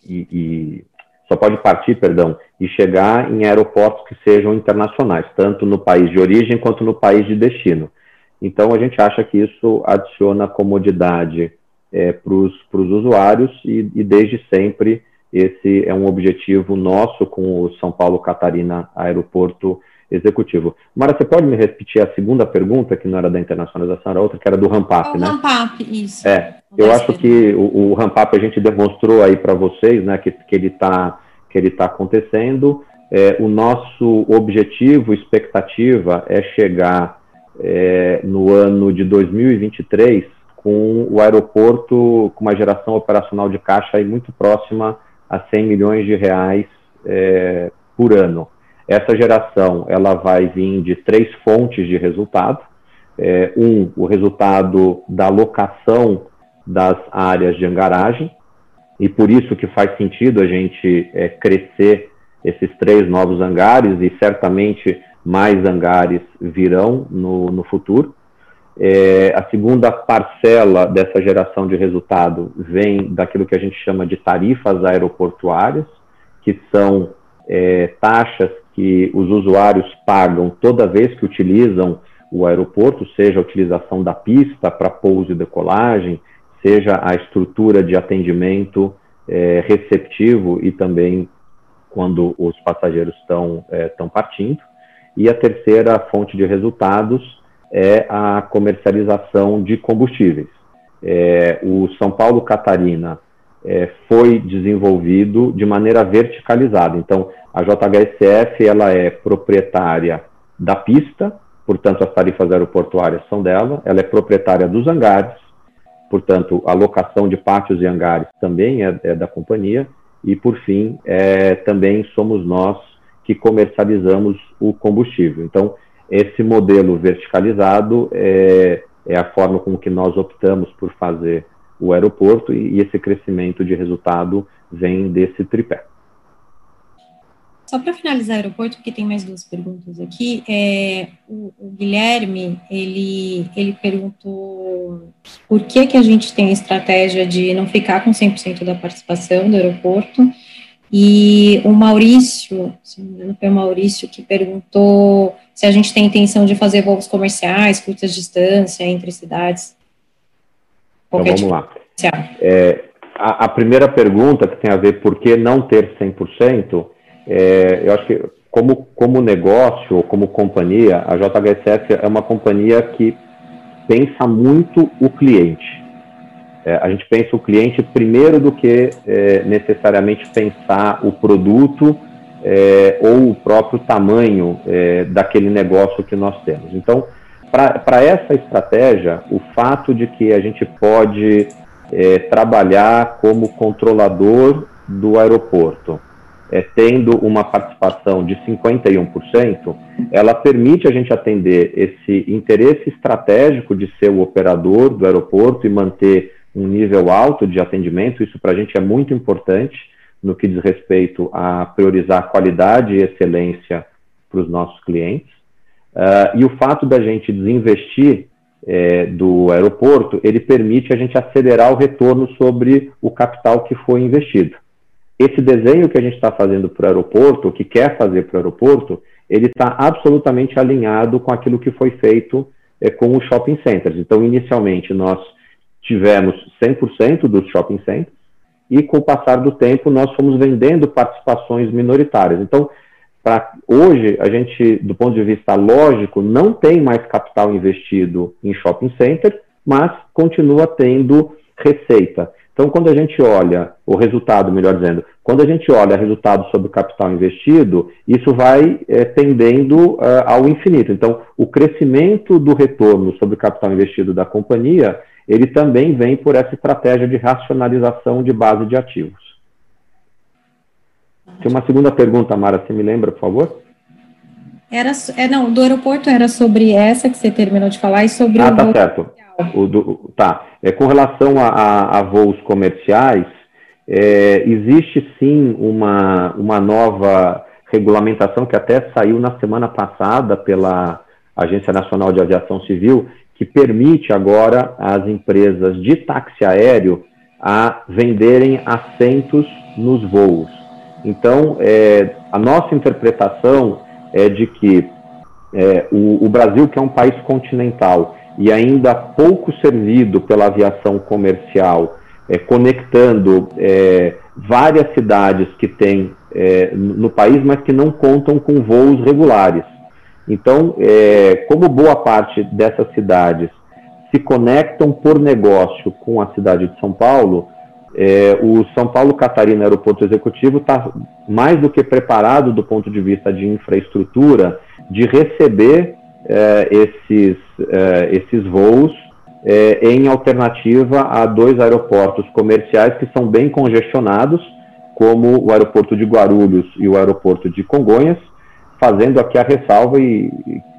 e, só pode partir, perdão, e chegar em aeroportos que sejam internacionais, tanto no país de origem quanto no país de destino. Então, a gente acha que isso adiciona comodidade é, para os usuários e, desde sempre, esse é um objetivo nosso com o São Paulo Catarina Aeroporto executivo. Mara, você pode me repetir a segunda pergunta, que não era da internacionalização, era outra, que era do ramp-up, né? Ramp-up, isso. É, eu acho que o, o ramp-up a gente demonstrou aí para vocês, né, que, que ele está que ele tá acontecendo. É, o nosso objetivo, expectativa é chegar é, no ano de 2023 com o aeroporto com uma geração operacional de caixa aí muito próxima a 100 milhões de reais é, por ano. Essa geração ela vai vir de três fontes de resultado. É, um, o resultado da locação das áreas de hangaragem, e por isso que faz sentido a gente é, crescer esses três novos hangares, e certamente mais hangares virão no, no futuro. É, a segunda parcela dessa geração de resultado vem daquilo que a gente chama de tarifas aeroportuárias, que são é, taxas que os usuários pagam toda vez que utilizam o aeroporto, seja a utilização da pista para pouso e decolagem, seja a estrutura de atendimento é, receptivo e também quando os passageiros estão é, partindo. E a terceira fonte de resultados é a comercialização de combustíveis. É, o São Paulo Catarina é, foi desenvolvido de maneira verticalizada. Então, a JHSF ela é proprietária da pista, portanto, as tarifas aeroportuárias são dela, ela é proprietária dos hangares, portanto, a locação de pátios e hangares também é, é da companhia, e, por fim, é, também somos nós que comercializamos o combustível. Então, esse modelo verticalizado é, é a forma com que nós optamos por fazer o aeroporto e, e esse crescimento de resultado vem desse tripé. Só para finalizar o aeroporto, porque tem mais duas perguntas aqui, é, o, o, Guilherme, ele, ele perguntou por que, que a gente tem a estratégia de não ficar com 100% da participação do aeroporto, e o Maurício, se não me engano foi o Maurício que perguntou se a gente tem intenção de fazer voos comerciais, curtas distância, entre cidades. Então vamos tipo lá. É, a, a, primeira pergunta, que tem a ver por que não ter 100%, é, eu acho que como, como negócio, ou como companhia, a JHSF é uma companhia que pensa muito o cliente. É, a gente pensa o cliente primeiro do que é, necessariamente pensar o produto é, ou o próprio tamanho é, daquele negócio que nós temos. Então, para essa estratégia, o fato de que a gente pode é, trabalhar como controlador do aeroporto, é, tendo uma participação de 51%, ela permite a gente atender esse interesse estratégico de ser o operador do aeroporto e manter um nível alto de atendimento. Isso para a gente é muito importante no que diz respeito a priorizar qualidade e excelência para os nossos clientes. Uh, e o fato da gente desinvestir é, do aeroporto, ele permite a gente acelerar o retorno sobre o capital que foi investido. Esse desenho que a gente está fazendo para o aeroporto, que quer fazer para o aeroporto, ele está absolutamente alinhado com aquilo que foi feito é, com os shopping centers. Então, inicialmente, nós tivemos 100% dos shopping centers e, com o passar do tempo, nós fomos vendendo participações minoritárias. Então, hoje, a gente, do ponto de vista lógico, não tem mais capital investido em shopping center, mas continua tendo receita. Então, quando a gente olha o resultado, melhor dizendo, quando a gente olha o resultado sobre o capital investido, isso vai é, tendendo uh, ao infinito. Então, o crescimento do retorno sobre o capital investido da companhia, ele também vem por essa estratégia de racionalização de base de ativos. Tem uma segunda pergunta, Mara, você me lembra, por favor? Era, é, não, do aeroporto era sobre essa que você terminou de falar e sobre ah, o. Ah, tá certo. O do, tá. É, com relação a, a, a voos comerciais, é, existe sim uma, uma nova regulamentação que até saiu na semana passada pela Agência Nacional de Aviação Civil, que permite agora às empresas de táxi aéreo a venderem assentos nos voos. Então, é, a nossa interpretação é de que é, o, o, Brasil, que é um país continental e ainda pouco servido pela aviação comercial, é, conectando é, várias cidades que tem é, no país, mas que não contam com voos regulares. Então, é, como boa parte dessas cidades se conectam por negócio com a cidade de São Paulo, é, o São Paulo Catarina Aeroporto Executivo está mais do que preparado do ponto de vista de infraestrutura de receber é, esses, é, esses voos é, em alternativa a dois aeroportos comerciais que são bem congestionados, como o aeroporto de Guarulhos e o aeroporto de Congonhas, fazendo aqui a ressalva e,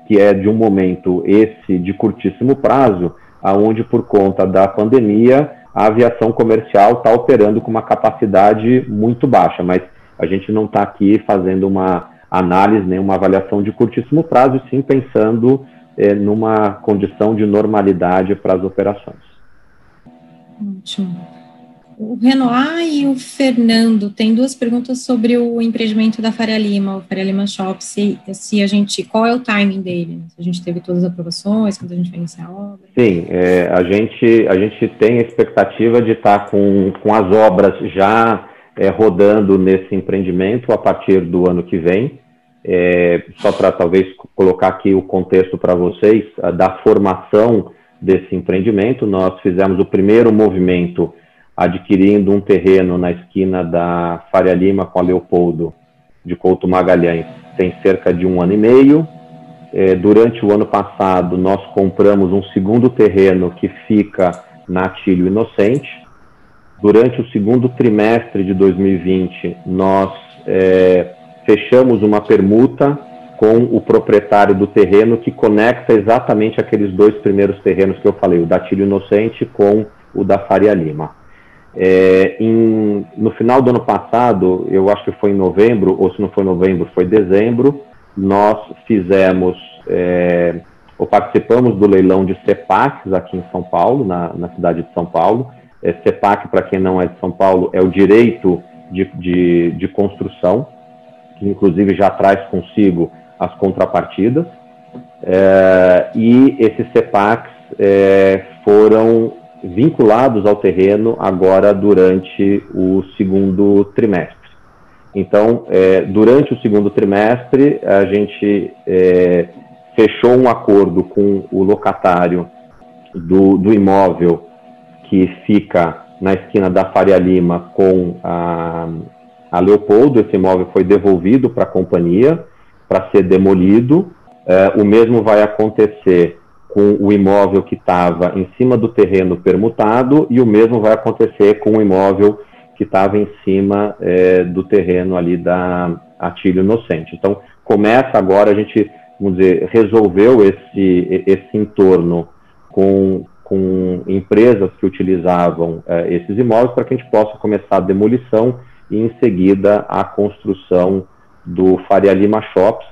que é de um momento esse de curtíssimo prazo, aonde por conta da pandemia a aviação comercial está operando com uma capacidade muito baixa, mas a gente não está aqui fazendo uma análise, nem uma avaliação de curtíssimo prazo, sim pensando é, numa condição de normalidade para as operações. Ótimo. O Renoir e o Fernando têm duas perguntas sobre o empreendimento da Faria Lima, o Faria Lima Shop, se, se a gente, qual é o timing dele? Se a gente teve todas as aprovações, quando a gente vai iniciar a obra? Sim, é, a, gente, a gente tem a expectativa de estar com, com as obras já é, rodando nesse empreendimento a partir do ano que vem. É, só para talvez colocar aqui o contexto para vocês da formação desse empreendimento, nós fizemos o primeiro movimento adquirindo um terreno na esquina da Faria Lima com a Leopoldo de Couto Magalhães tem cerca de um ano e meio. É, durante o ano passado, nós compramos um segundo terreno que fica na Atílio Inocente. Durante o segundo trimestre de 2020, nós é, fechamos uma permuta com o proprietário do terreno que conecta exatamente aqueles dois primeiros terrenos que eu falei, o da Atílio Inocente com o da Faria Lima. É, em, no final do ano passado, eu acho que foi em novembro, ou se não foi novembro, foi dezembro, nós fizemos, é, ou participamos do leilão de CEPACs aqui em São Paulo, na, na cidade de São Paulo. É, CEPAC, para quem não é de São Paulo, é o direito de, de, de construção, que inclusive já traz consigo as contrapartidas. É, e esses CEPACs é, foram vinculados ao terreno agora durante o segundo trimestre. Então, é, durante o segundo trimestre, a gente é, fechou um acordo com o locatário do, do, imóvel que fica na esquina da Faria Lima com a, a Leopoldo. Esse imóvel foi devolvido para a companhia para ser demolido. É, o mesmo vai acontecer com o imóvel que estava em cima do terreno permutado e o mesmo vai acontecer com o imóvel que estava em cima é, do terreno ali da Atílio Inocente. Então, começa agora, a gente, vamos dizer, resolveu esse, esse entorno com, com empresas que utilizavam é, esses imóveis para que a gente possa começar a demolição e, em seguida, a construção do Faria Lima Shops,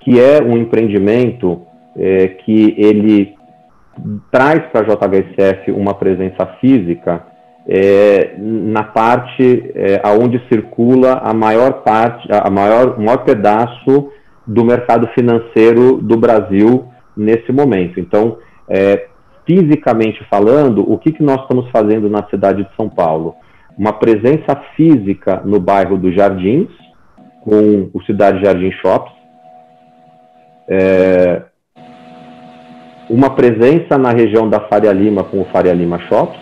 que é um empreendimento é, que ele traz para a JHSF uma presença física é, na parte é, aonde circula a maior parte, a maior, o maior pedaço do mercado financeiro do Brasil nesse momento. Então, é, fisicamente falando, o que, que nós estamos fazendo na cidade de São Paulo? Uma presença física no bairro dos Jardins, com o Cidade Jardim Shops, é, uma presença na região da Faria Lima com o Faria Lima Shops.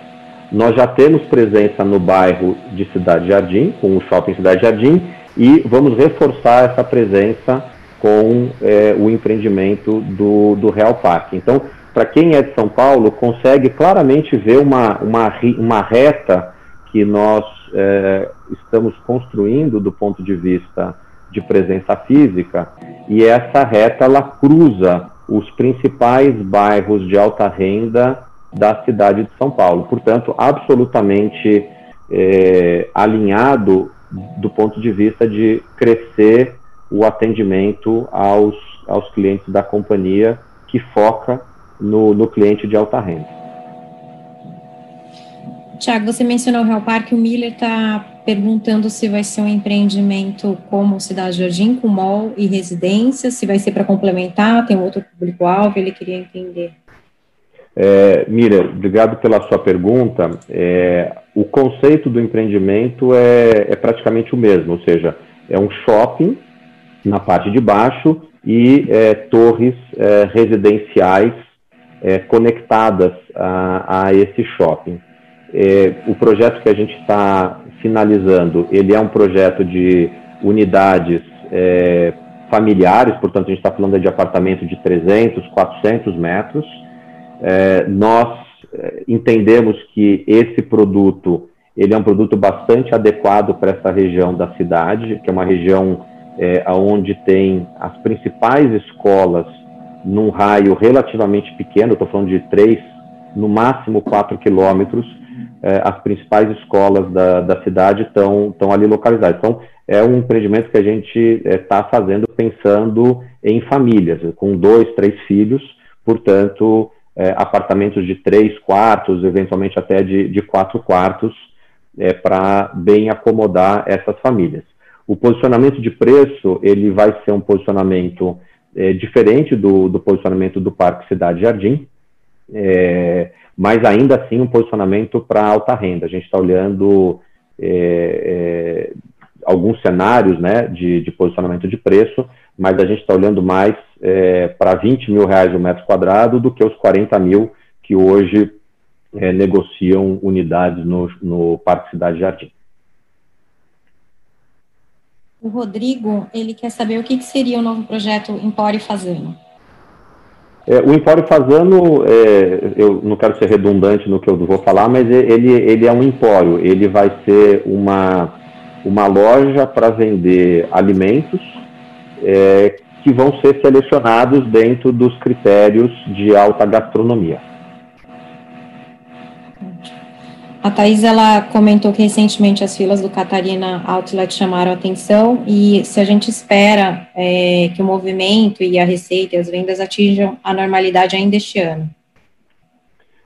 Nós já temos presença no bairro de Cidade Jardim, com o Shopping Cidade Jardim, e vamos reforçar essa presença com é, o empreendimento do, do Real Parque. Então, para quem é de São Paulo, consegue claramente ver uma, uma, uma reta que nós é, estamos construindo do ponto de vista de presença física, e essa reta ela cruza os principais bairros de alta renda da cidade de São Paulo. Portanto, absolutamente é, alinhado do ponto de vista de crescer o atendimento aos, aos clientes da companhia que foca no, no cliente de alta renda. Tiago, você mencionou o Real Parque, o Miller está perguntando se vai ser um empreendimento como Cidade Jardim, com mall e residência, se vai ser para complementar, tem outro público-alvo, ele queria entender. É, Mira, obrigado pela sua pergunta. É, o conceito do empreendimento é, é, praticamente o mesmo, ou seja, é um shopping na parte de baixo e é, torres é, residenciais é, conectadas a, a, esse shopping. o projeto que a gente está finalizando, ele é um projeto de unidades é, familiares, portanto, a gente está falando de apartamento de 300, 400 metros. É, nós é, entendemos que esse produto ele é um produto bastante adequado para essa região da cidade, que é uma região é, onde tem as principais escolas num raio relativamente pequeno, estou falando de 3, no máximo 4 quilômetros, é, as principais escolas da, da cidade estão, ali localizadas. Então, é um empreendimento que a gente está é, fazendo pensando em famílias, com dois, três filhos, portanto, é, apartamentos de três quartos, eventualmente até de, de quatro quartos, é, para bem acomodar essas famílias. O posicionamento de preço, ele vai ser um posicionamento é, diferente do, do posicionamento do Parque Cidade Jardim, é, mas ainda assim um posicionamento para alta renda. A gente está olhando é, é, alguns cenários né, de, de, posicionamento de preço, mas a gente está olhando mais é, para 20 mil reais o metro quadrado do que os 40 mil que hoje é, negociam unidades no, no Parque Cidade Jardim. O Rodrigo, ele quer saber o que, que seria o novo projeto Empório Fazano. É, o Empório Fazano, é, eu não quero ser redundante no que eu vou falar, mas ele, ele é um empório, ele vai ser uma, uma loja para vender alimentos é, que vão ser selecionados dentro dos critérios de alta gastronomia. A Thais, ela comentou que recentemente as filas do Catarina Outlet chamaram atenção e se a gente espera é, que o movimento e a receita e as vendas atinjam a normalidade ainda este ano.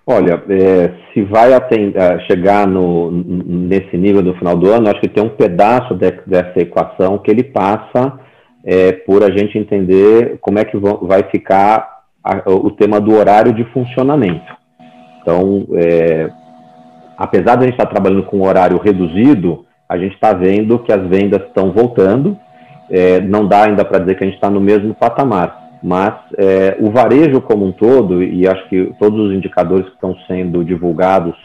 Olha, é, se vai atender, chegar no, nesse nível no final do ano, acho que tem um pedaço de, dessa equação que ele passa é, por a gente entender como é que vai ficar a, o tema do horário de funcionamento. Então, é, apesar de a gente estar trabalhando com um horário reduzido, a gente está vendo que as vendas estão voltando. É, não dá ainda para dizer que a gente está no mesmo patamar, mas é, o varejo como um todo, e acho que todos os indicadores que estão sendo divulgados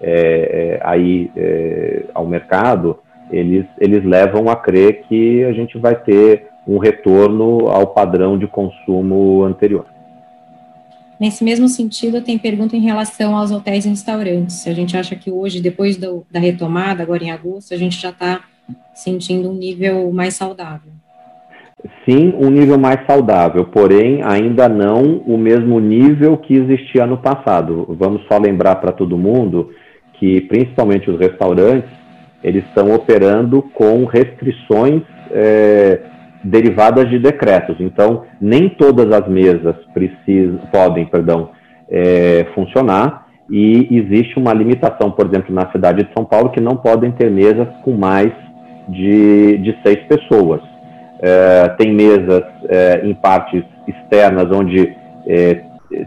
é, é aí é, ao mercado, eles, eles levam a crer que a gente vai ter um retorno ao padrão de consumo anterior. Nesse mesmo sentido, tem pergunta em relação aos hotéis e restaurantes. A gente acha que hoje, depois do, da retomada, agora em agosto, a gente já está sentindo um nível mais saudável. Sim, um nível mais saudável, porém ainda não o mesmo nível que existia no passado. Vamos só lembrar para todo mundo que, principalmente os restaurantes, eles estão operando com restrições é, derivadas de decretos. Então, nem todas as mesas precisam, podem, perdão, é, funcionar e existe uma limitação, por exemplo, na cidade de São Paulo, que não podem ter mesas com mais de, de seis pessoas. É, tem mesas é, em partes externas onde é,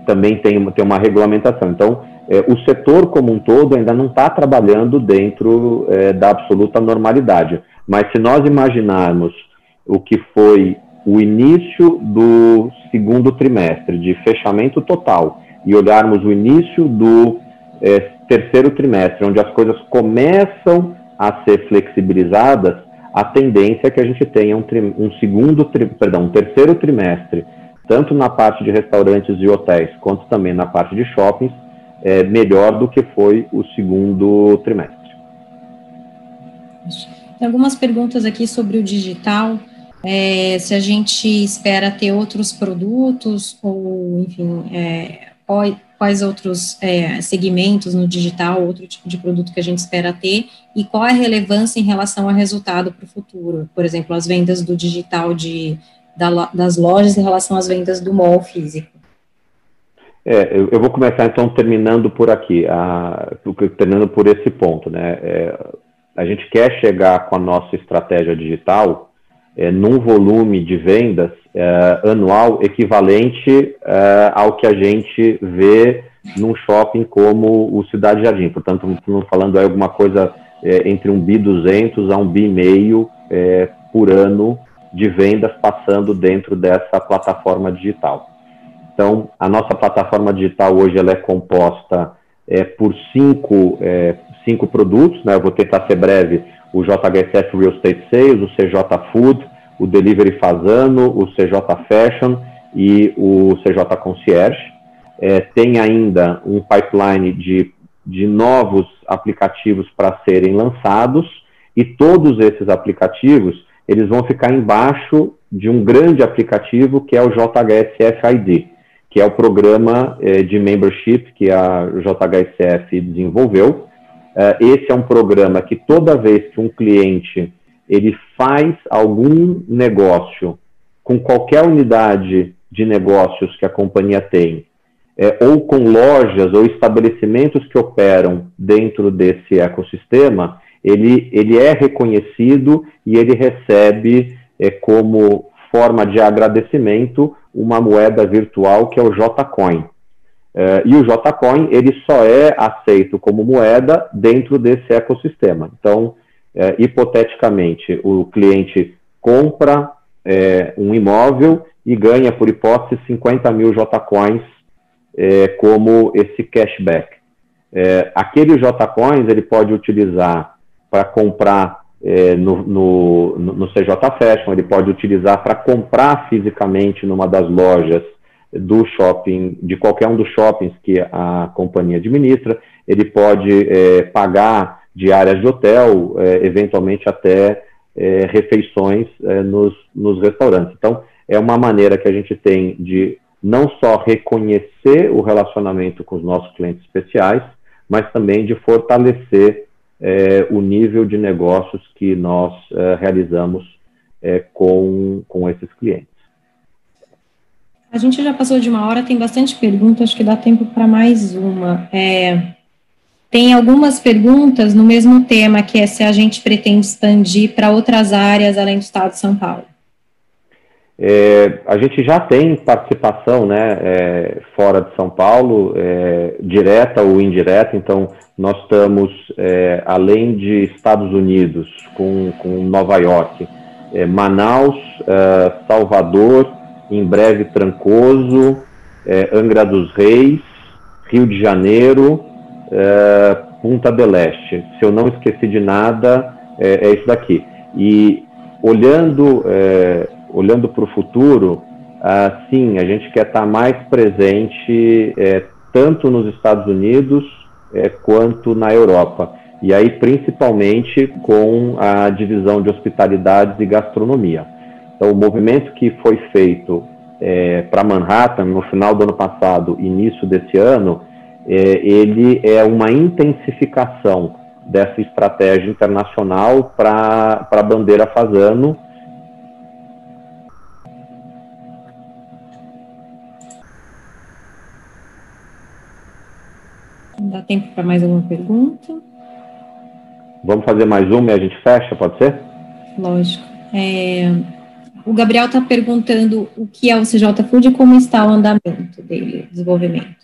também tem, tem uma regulamentação. Então, é, o setor como um todo ainda não está trabalhando dentro é, da absoluta normalidade. Mas se nós imaginarmos o que foi o início do segundo trimestre, de fechamento total, e olharmos o início do é, terceiro trimestre, onde as coisas começam a ser flexibilizadas, a tendência é que a gente tenha um, um segundo, perdão, um terceiro trimestre, tanto na parte de restaurantes e hotéis, quanto também na parte de shoppings, é, melhor do que foi o segundo trimestre. Tem algumas perguntas aqui sobre o digital é, se a gente espera ter outros produtos, ou, enfim, é, quais, outros é, segmentos no digital, outro tipo de produto que a gente espera ter, e qual é a relevância em relação ao resultado para o futuro. Por exemplo, as vendas do digital de, da, das lojas em relação às vendas do mall físico. É, eu, eu, vou começar então terminando por aqui, a, terminando por esse ponto, né? É, a gente quer chegar com a nossa estratégia digital é, num volume de vendas é, anual equivalente é, ao que a gente vê num shopping como o Cidade Jardim. Portanto, estamos falando aí alguma coisa é, entre um bi 200 a um bi meio é, por ano de vendas passando dentro dessa plataforma digital. Então, a nossa plataforma digital hoje ela é composta é, por cinco, cinco produtos, né? Eu vou tentar ser breve o JHSF Real Estate Sales, o CJ Food, o Delivery Fazano, o CJ Fashion e o CJ Concierge. É, tem ainda um pipeline de, de novos aplicativos para serem lançados e todos esses aplicativos eles vão ficar embaixo de um grande aplicativo que é o JHSF ID, que é o programa é, de membership que a JHSF desenvolveu esse é um programa que toda vez que um cliente ele faz algum negócio com qualquer unidade de negócios que a companhia tem, é, ou com lojas ou estabelecimentos que operam dentro desse ecossistema, ele, ele é reconhecido e ele recebe é, como forma de agradecimento uma moeda virtual que é o JCoin. Uh, e o JCoin ele só é aceito como moeda dentro desse ecossistema. Então, uh, hipoteticamente, o cliente compra uh, um imóvel e ganha, por hipótese, 50 mil JCoins como esse cashback. aquele JCoins ele pode utilizar para comprar no, no, no, CJ Fashion, ele pode utilizar para comprar fisicamente numa das lojas do shopping, de qualquer um dos shoppings que a companhia administra, ele pode é, pagar diárias de hotel, é, eventualmente até é, refeições é, nos, nos restaurantes. Então, é uma maneira que a gente tem de não só reconhecer o relacionamento com os nossos clientes especiais, mas também de fortalecer é, o nível de negócios que nós é, realizamos com, com esses clientes. A gente já passou de uma hora, tem bastante perguntas, acho que dá tempo para mais uma. É, tem algumas perguntas no mesmo tema, que é se a gente pretende expandir para outras áreas além do estado de São Paulo. É, a gente já tem participação né, é, fora de São Paulo, é, direta ou indireta, então nós estamos, é, além de Estados Unidos, com, com Nova York, é, Manaus, é, Salvador, em breve Trancoso, Angra dos Reis, Rio de Janeiro, Punta del Este. Se eu não esqueci de nada, é, isso daqui. E olhando olhando para o futuro, ah, sim, a gente quer estar tá mais presente é, tanto nos Estados Unidos é, quanto na Europa. E aí, principalmente com a divisão de hospitalidades e gastronomia. Então, o movimento que foi feito é, para Manhattan no final do ano passado, início desse ano, é, ele é uma intensificação dessa estratégia internacional para a bandeira Fazano Dá tempo para mais alguma pergunta? Vamos fazer mais uma e a gente fecha, pode ser? Lógico. É, o Gabriel está perguntando o que é o CJ Food e como está o andamento dele, desenvolvimento.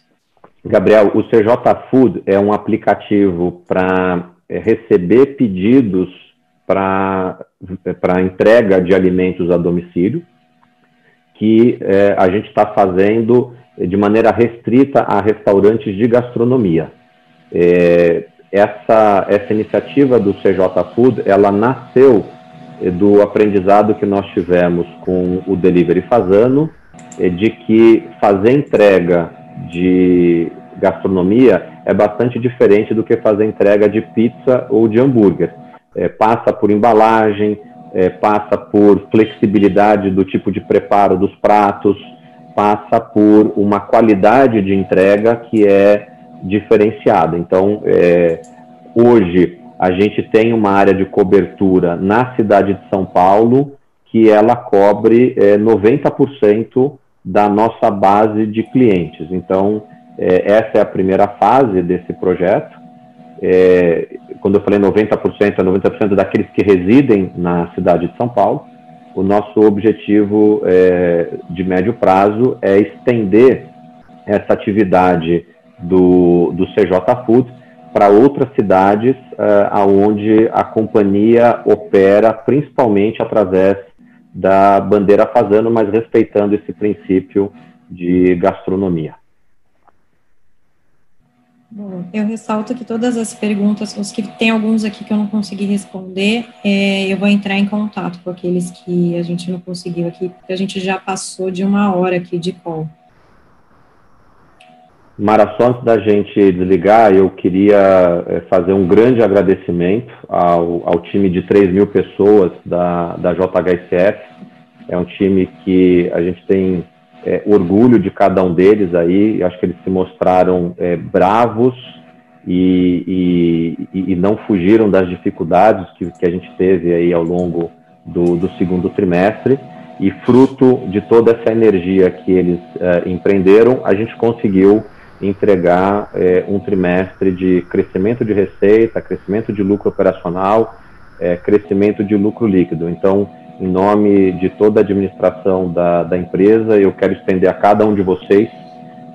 Gabriel, o CJ Food é um aplicativo para é, receber pedidos para entrega de alimentos a domicílio, que é, a gente está fazendo de maneira restrita a restaurantes de gastronomia. É, essa, essa iniciativa do CJ Food, ela nasceu do aprendizado que nós tivemos com o Delivery Fazano, de que fazer entrega de gastronomia é bastante diferente do que fazer entrega de pizza ou de hambúrguer. É, passa por embalagem, é, passa por flexibilidade do tipo de preparo dos pratos, passa por uma qualidade de entrega que é diferenciada. Então, é, hoje a gente tem uma área de cobertura na cidade de São Paulo que ela cobre é, 90% da nossa base de clientes. Então, é, essa é a primeira fase desse projeto. É, quando eu falei 90%, é 90% daqueles que residem na cidade de São Paulo o nosso objetivo de médio prazo é estender essa atividade do, do CJ Food para outras cidades uh, aonde a companhia opera principalmente através da bandeira Fazano, mas respeitando esse princípio de gastronomia. Bom, eu ressalto que todas as perguntas, os que tem alguns aqui que eu não consegui responder, é, eu vou entrar em contato com aqueles que a gente não conseguiu aqui, porque a gente já passou de uma hora aqui de call. Mara, só antes da gente desligar, eu queria é, fazer um grande agradecimento ao, ao time de 3 mil pessoas da, da JHSF. É um time que a gente tem é, orgulho de cada um deles aí. Acho que eles se mostraram é, bravos e, e, e, não fugiram das dificuldades que, que, a gente teve aí ao longo do, do, segundo trimestre. E fruto de toda essa energia que eles empreenderam, a gente conseguiu entregar é, um trimestre de crescimento de receita, crescimento de lucro operacional, é, crescimento de lucro líquido. Então, em nome de toda a administração da, da empresa, eu quero estender a cada um de vocês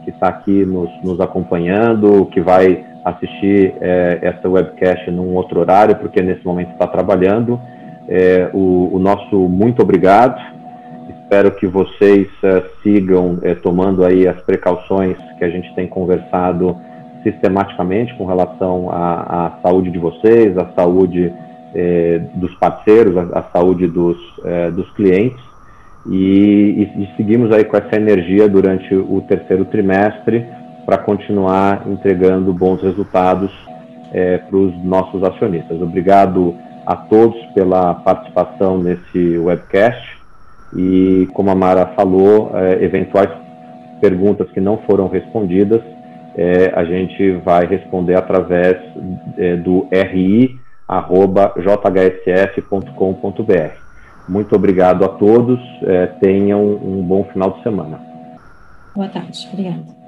que está aqui nos, nos, acompanhando, que vai assistir é, essa webcast num outro horário, porque nesse momento está trabalhando, é, o, o, nosso muito obrigado. Espero que vocês é, sigam é, tomando aí as precauções que a gente tem conversado sistematicamente com relação à, à, saúde de vocês, à saúde é, dos parceiros, à, à saúde dos, dos clientes. E, e, e, seguimos aí com essa energia durante o terceiro trimestre para continuar entregando bons resultados é, para os nossos acionistas. Obrigado a todos pela participação nesse webcast e, como a Mara falou, é, eventuais perguntas que não foram respondidas, é, a gente vai responder através é, do ri@jhsf.com.br. Muito obrigado a todos, é, tenham um bom final de semana. Boa tarde, obrigada.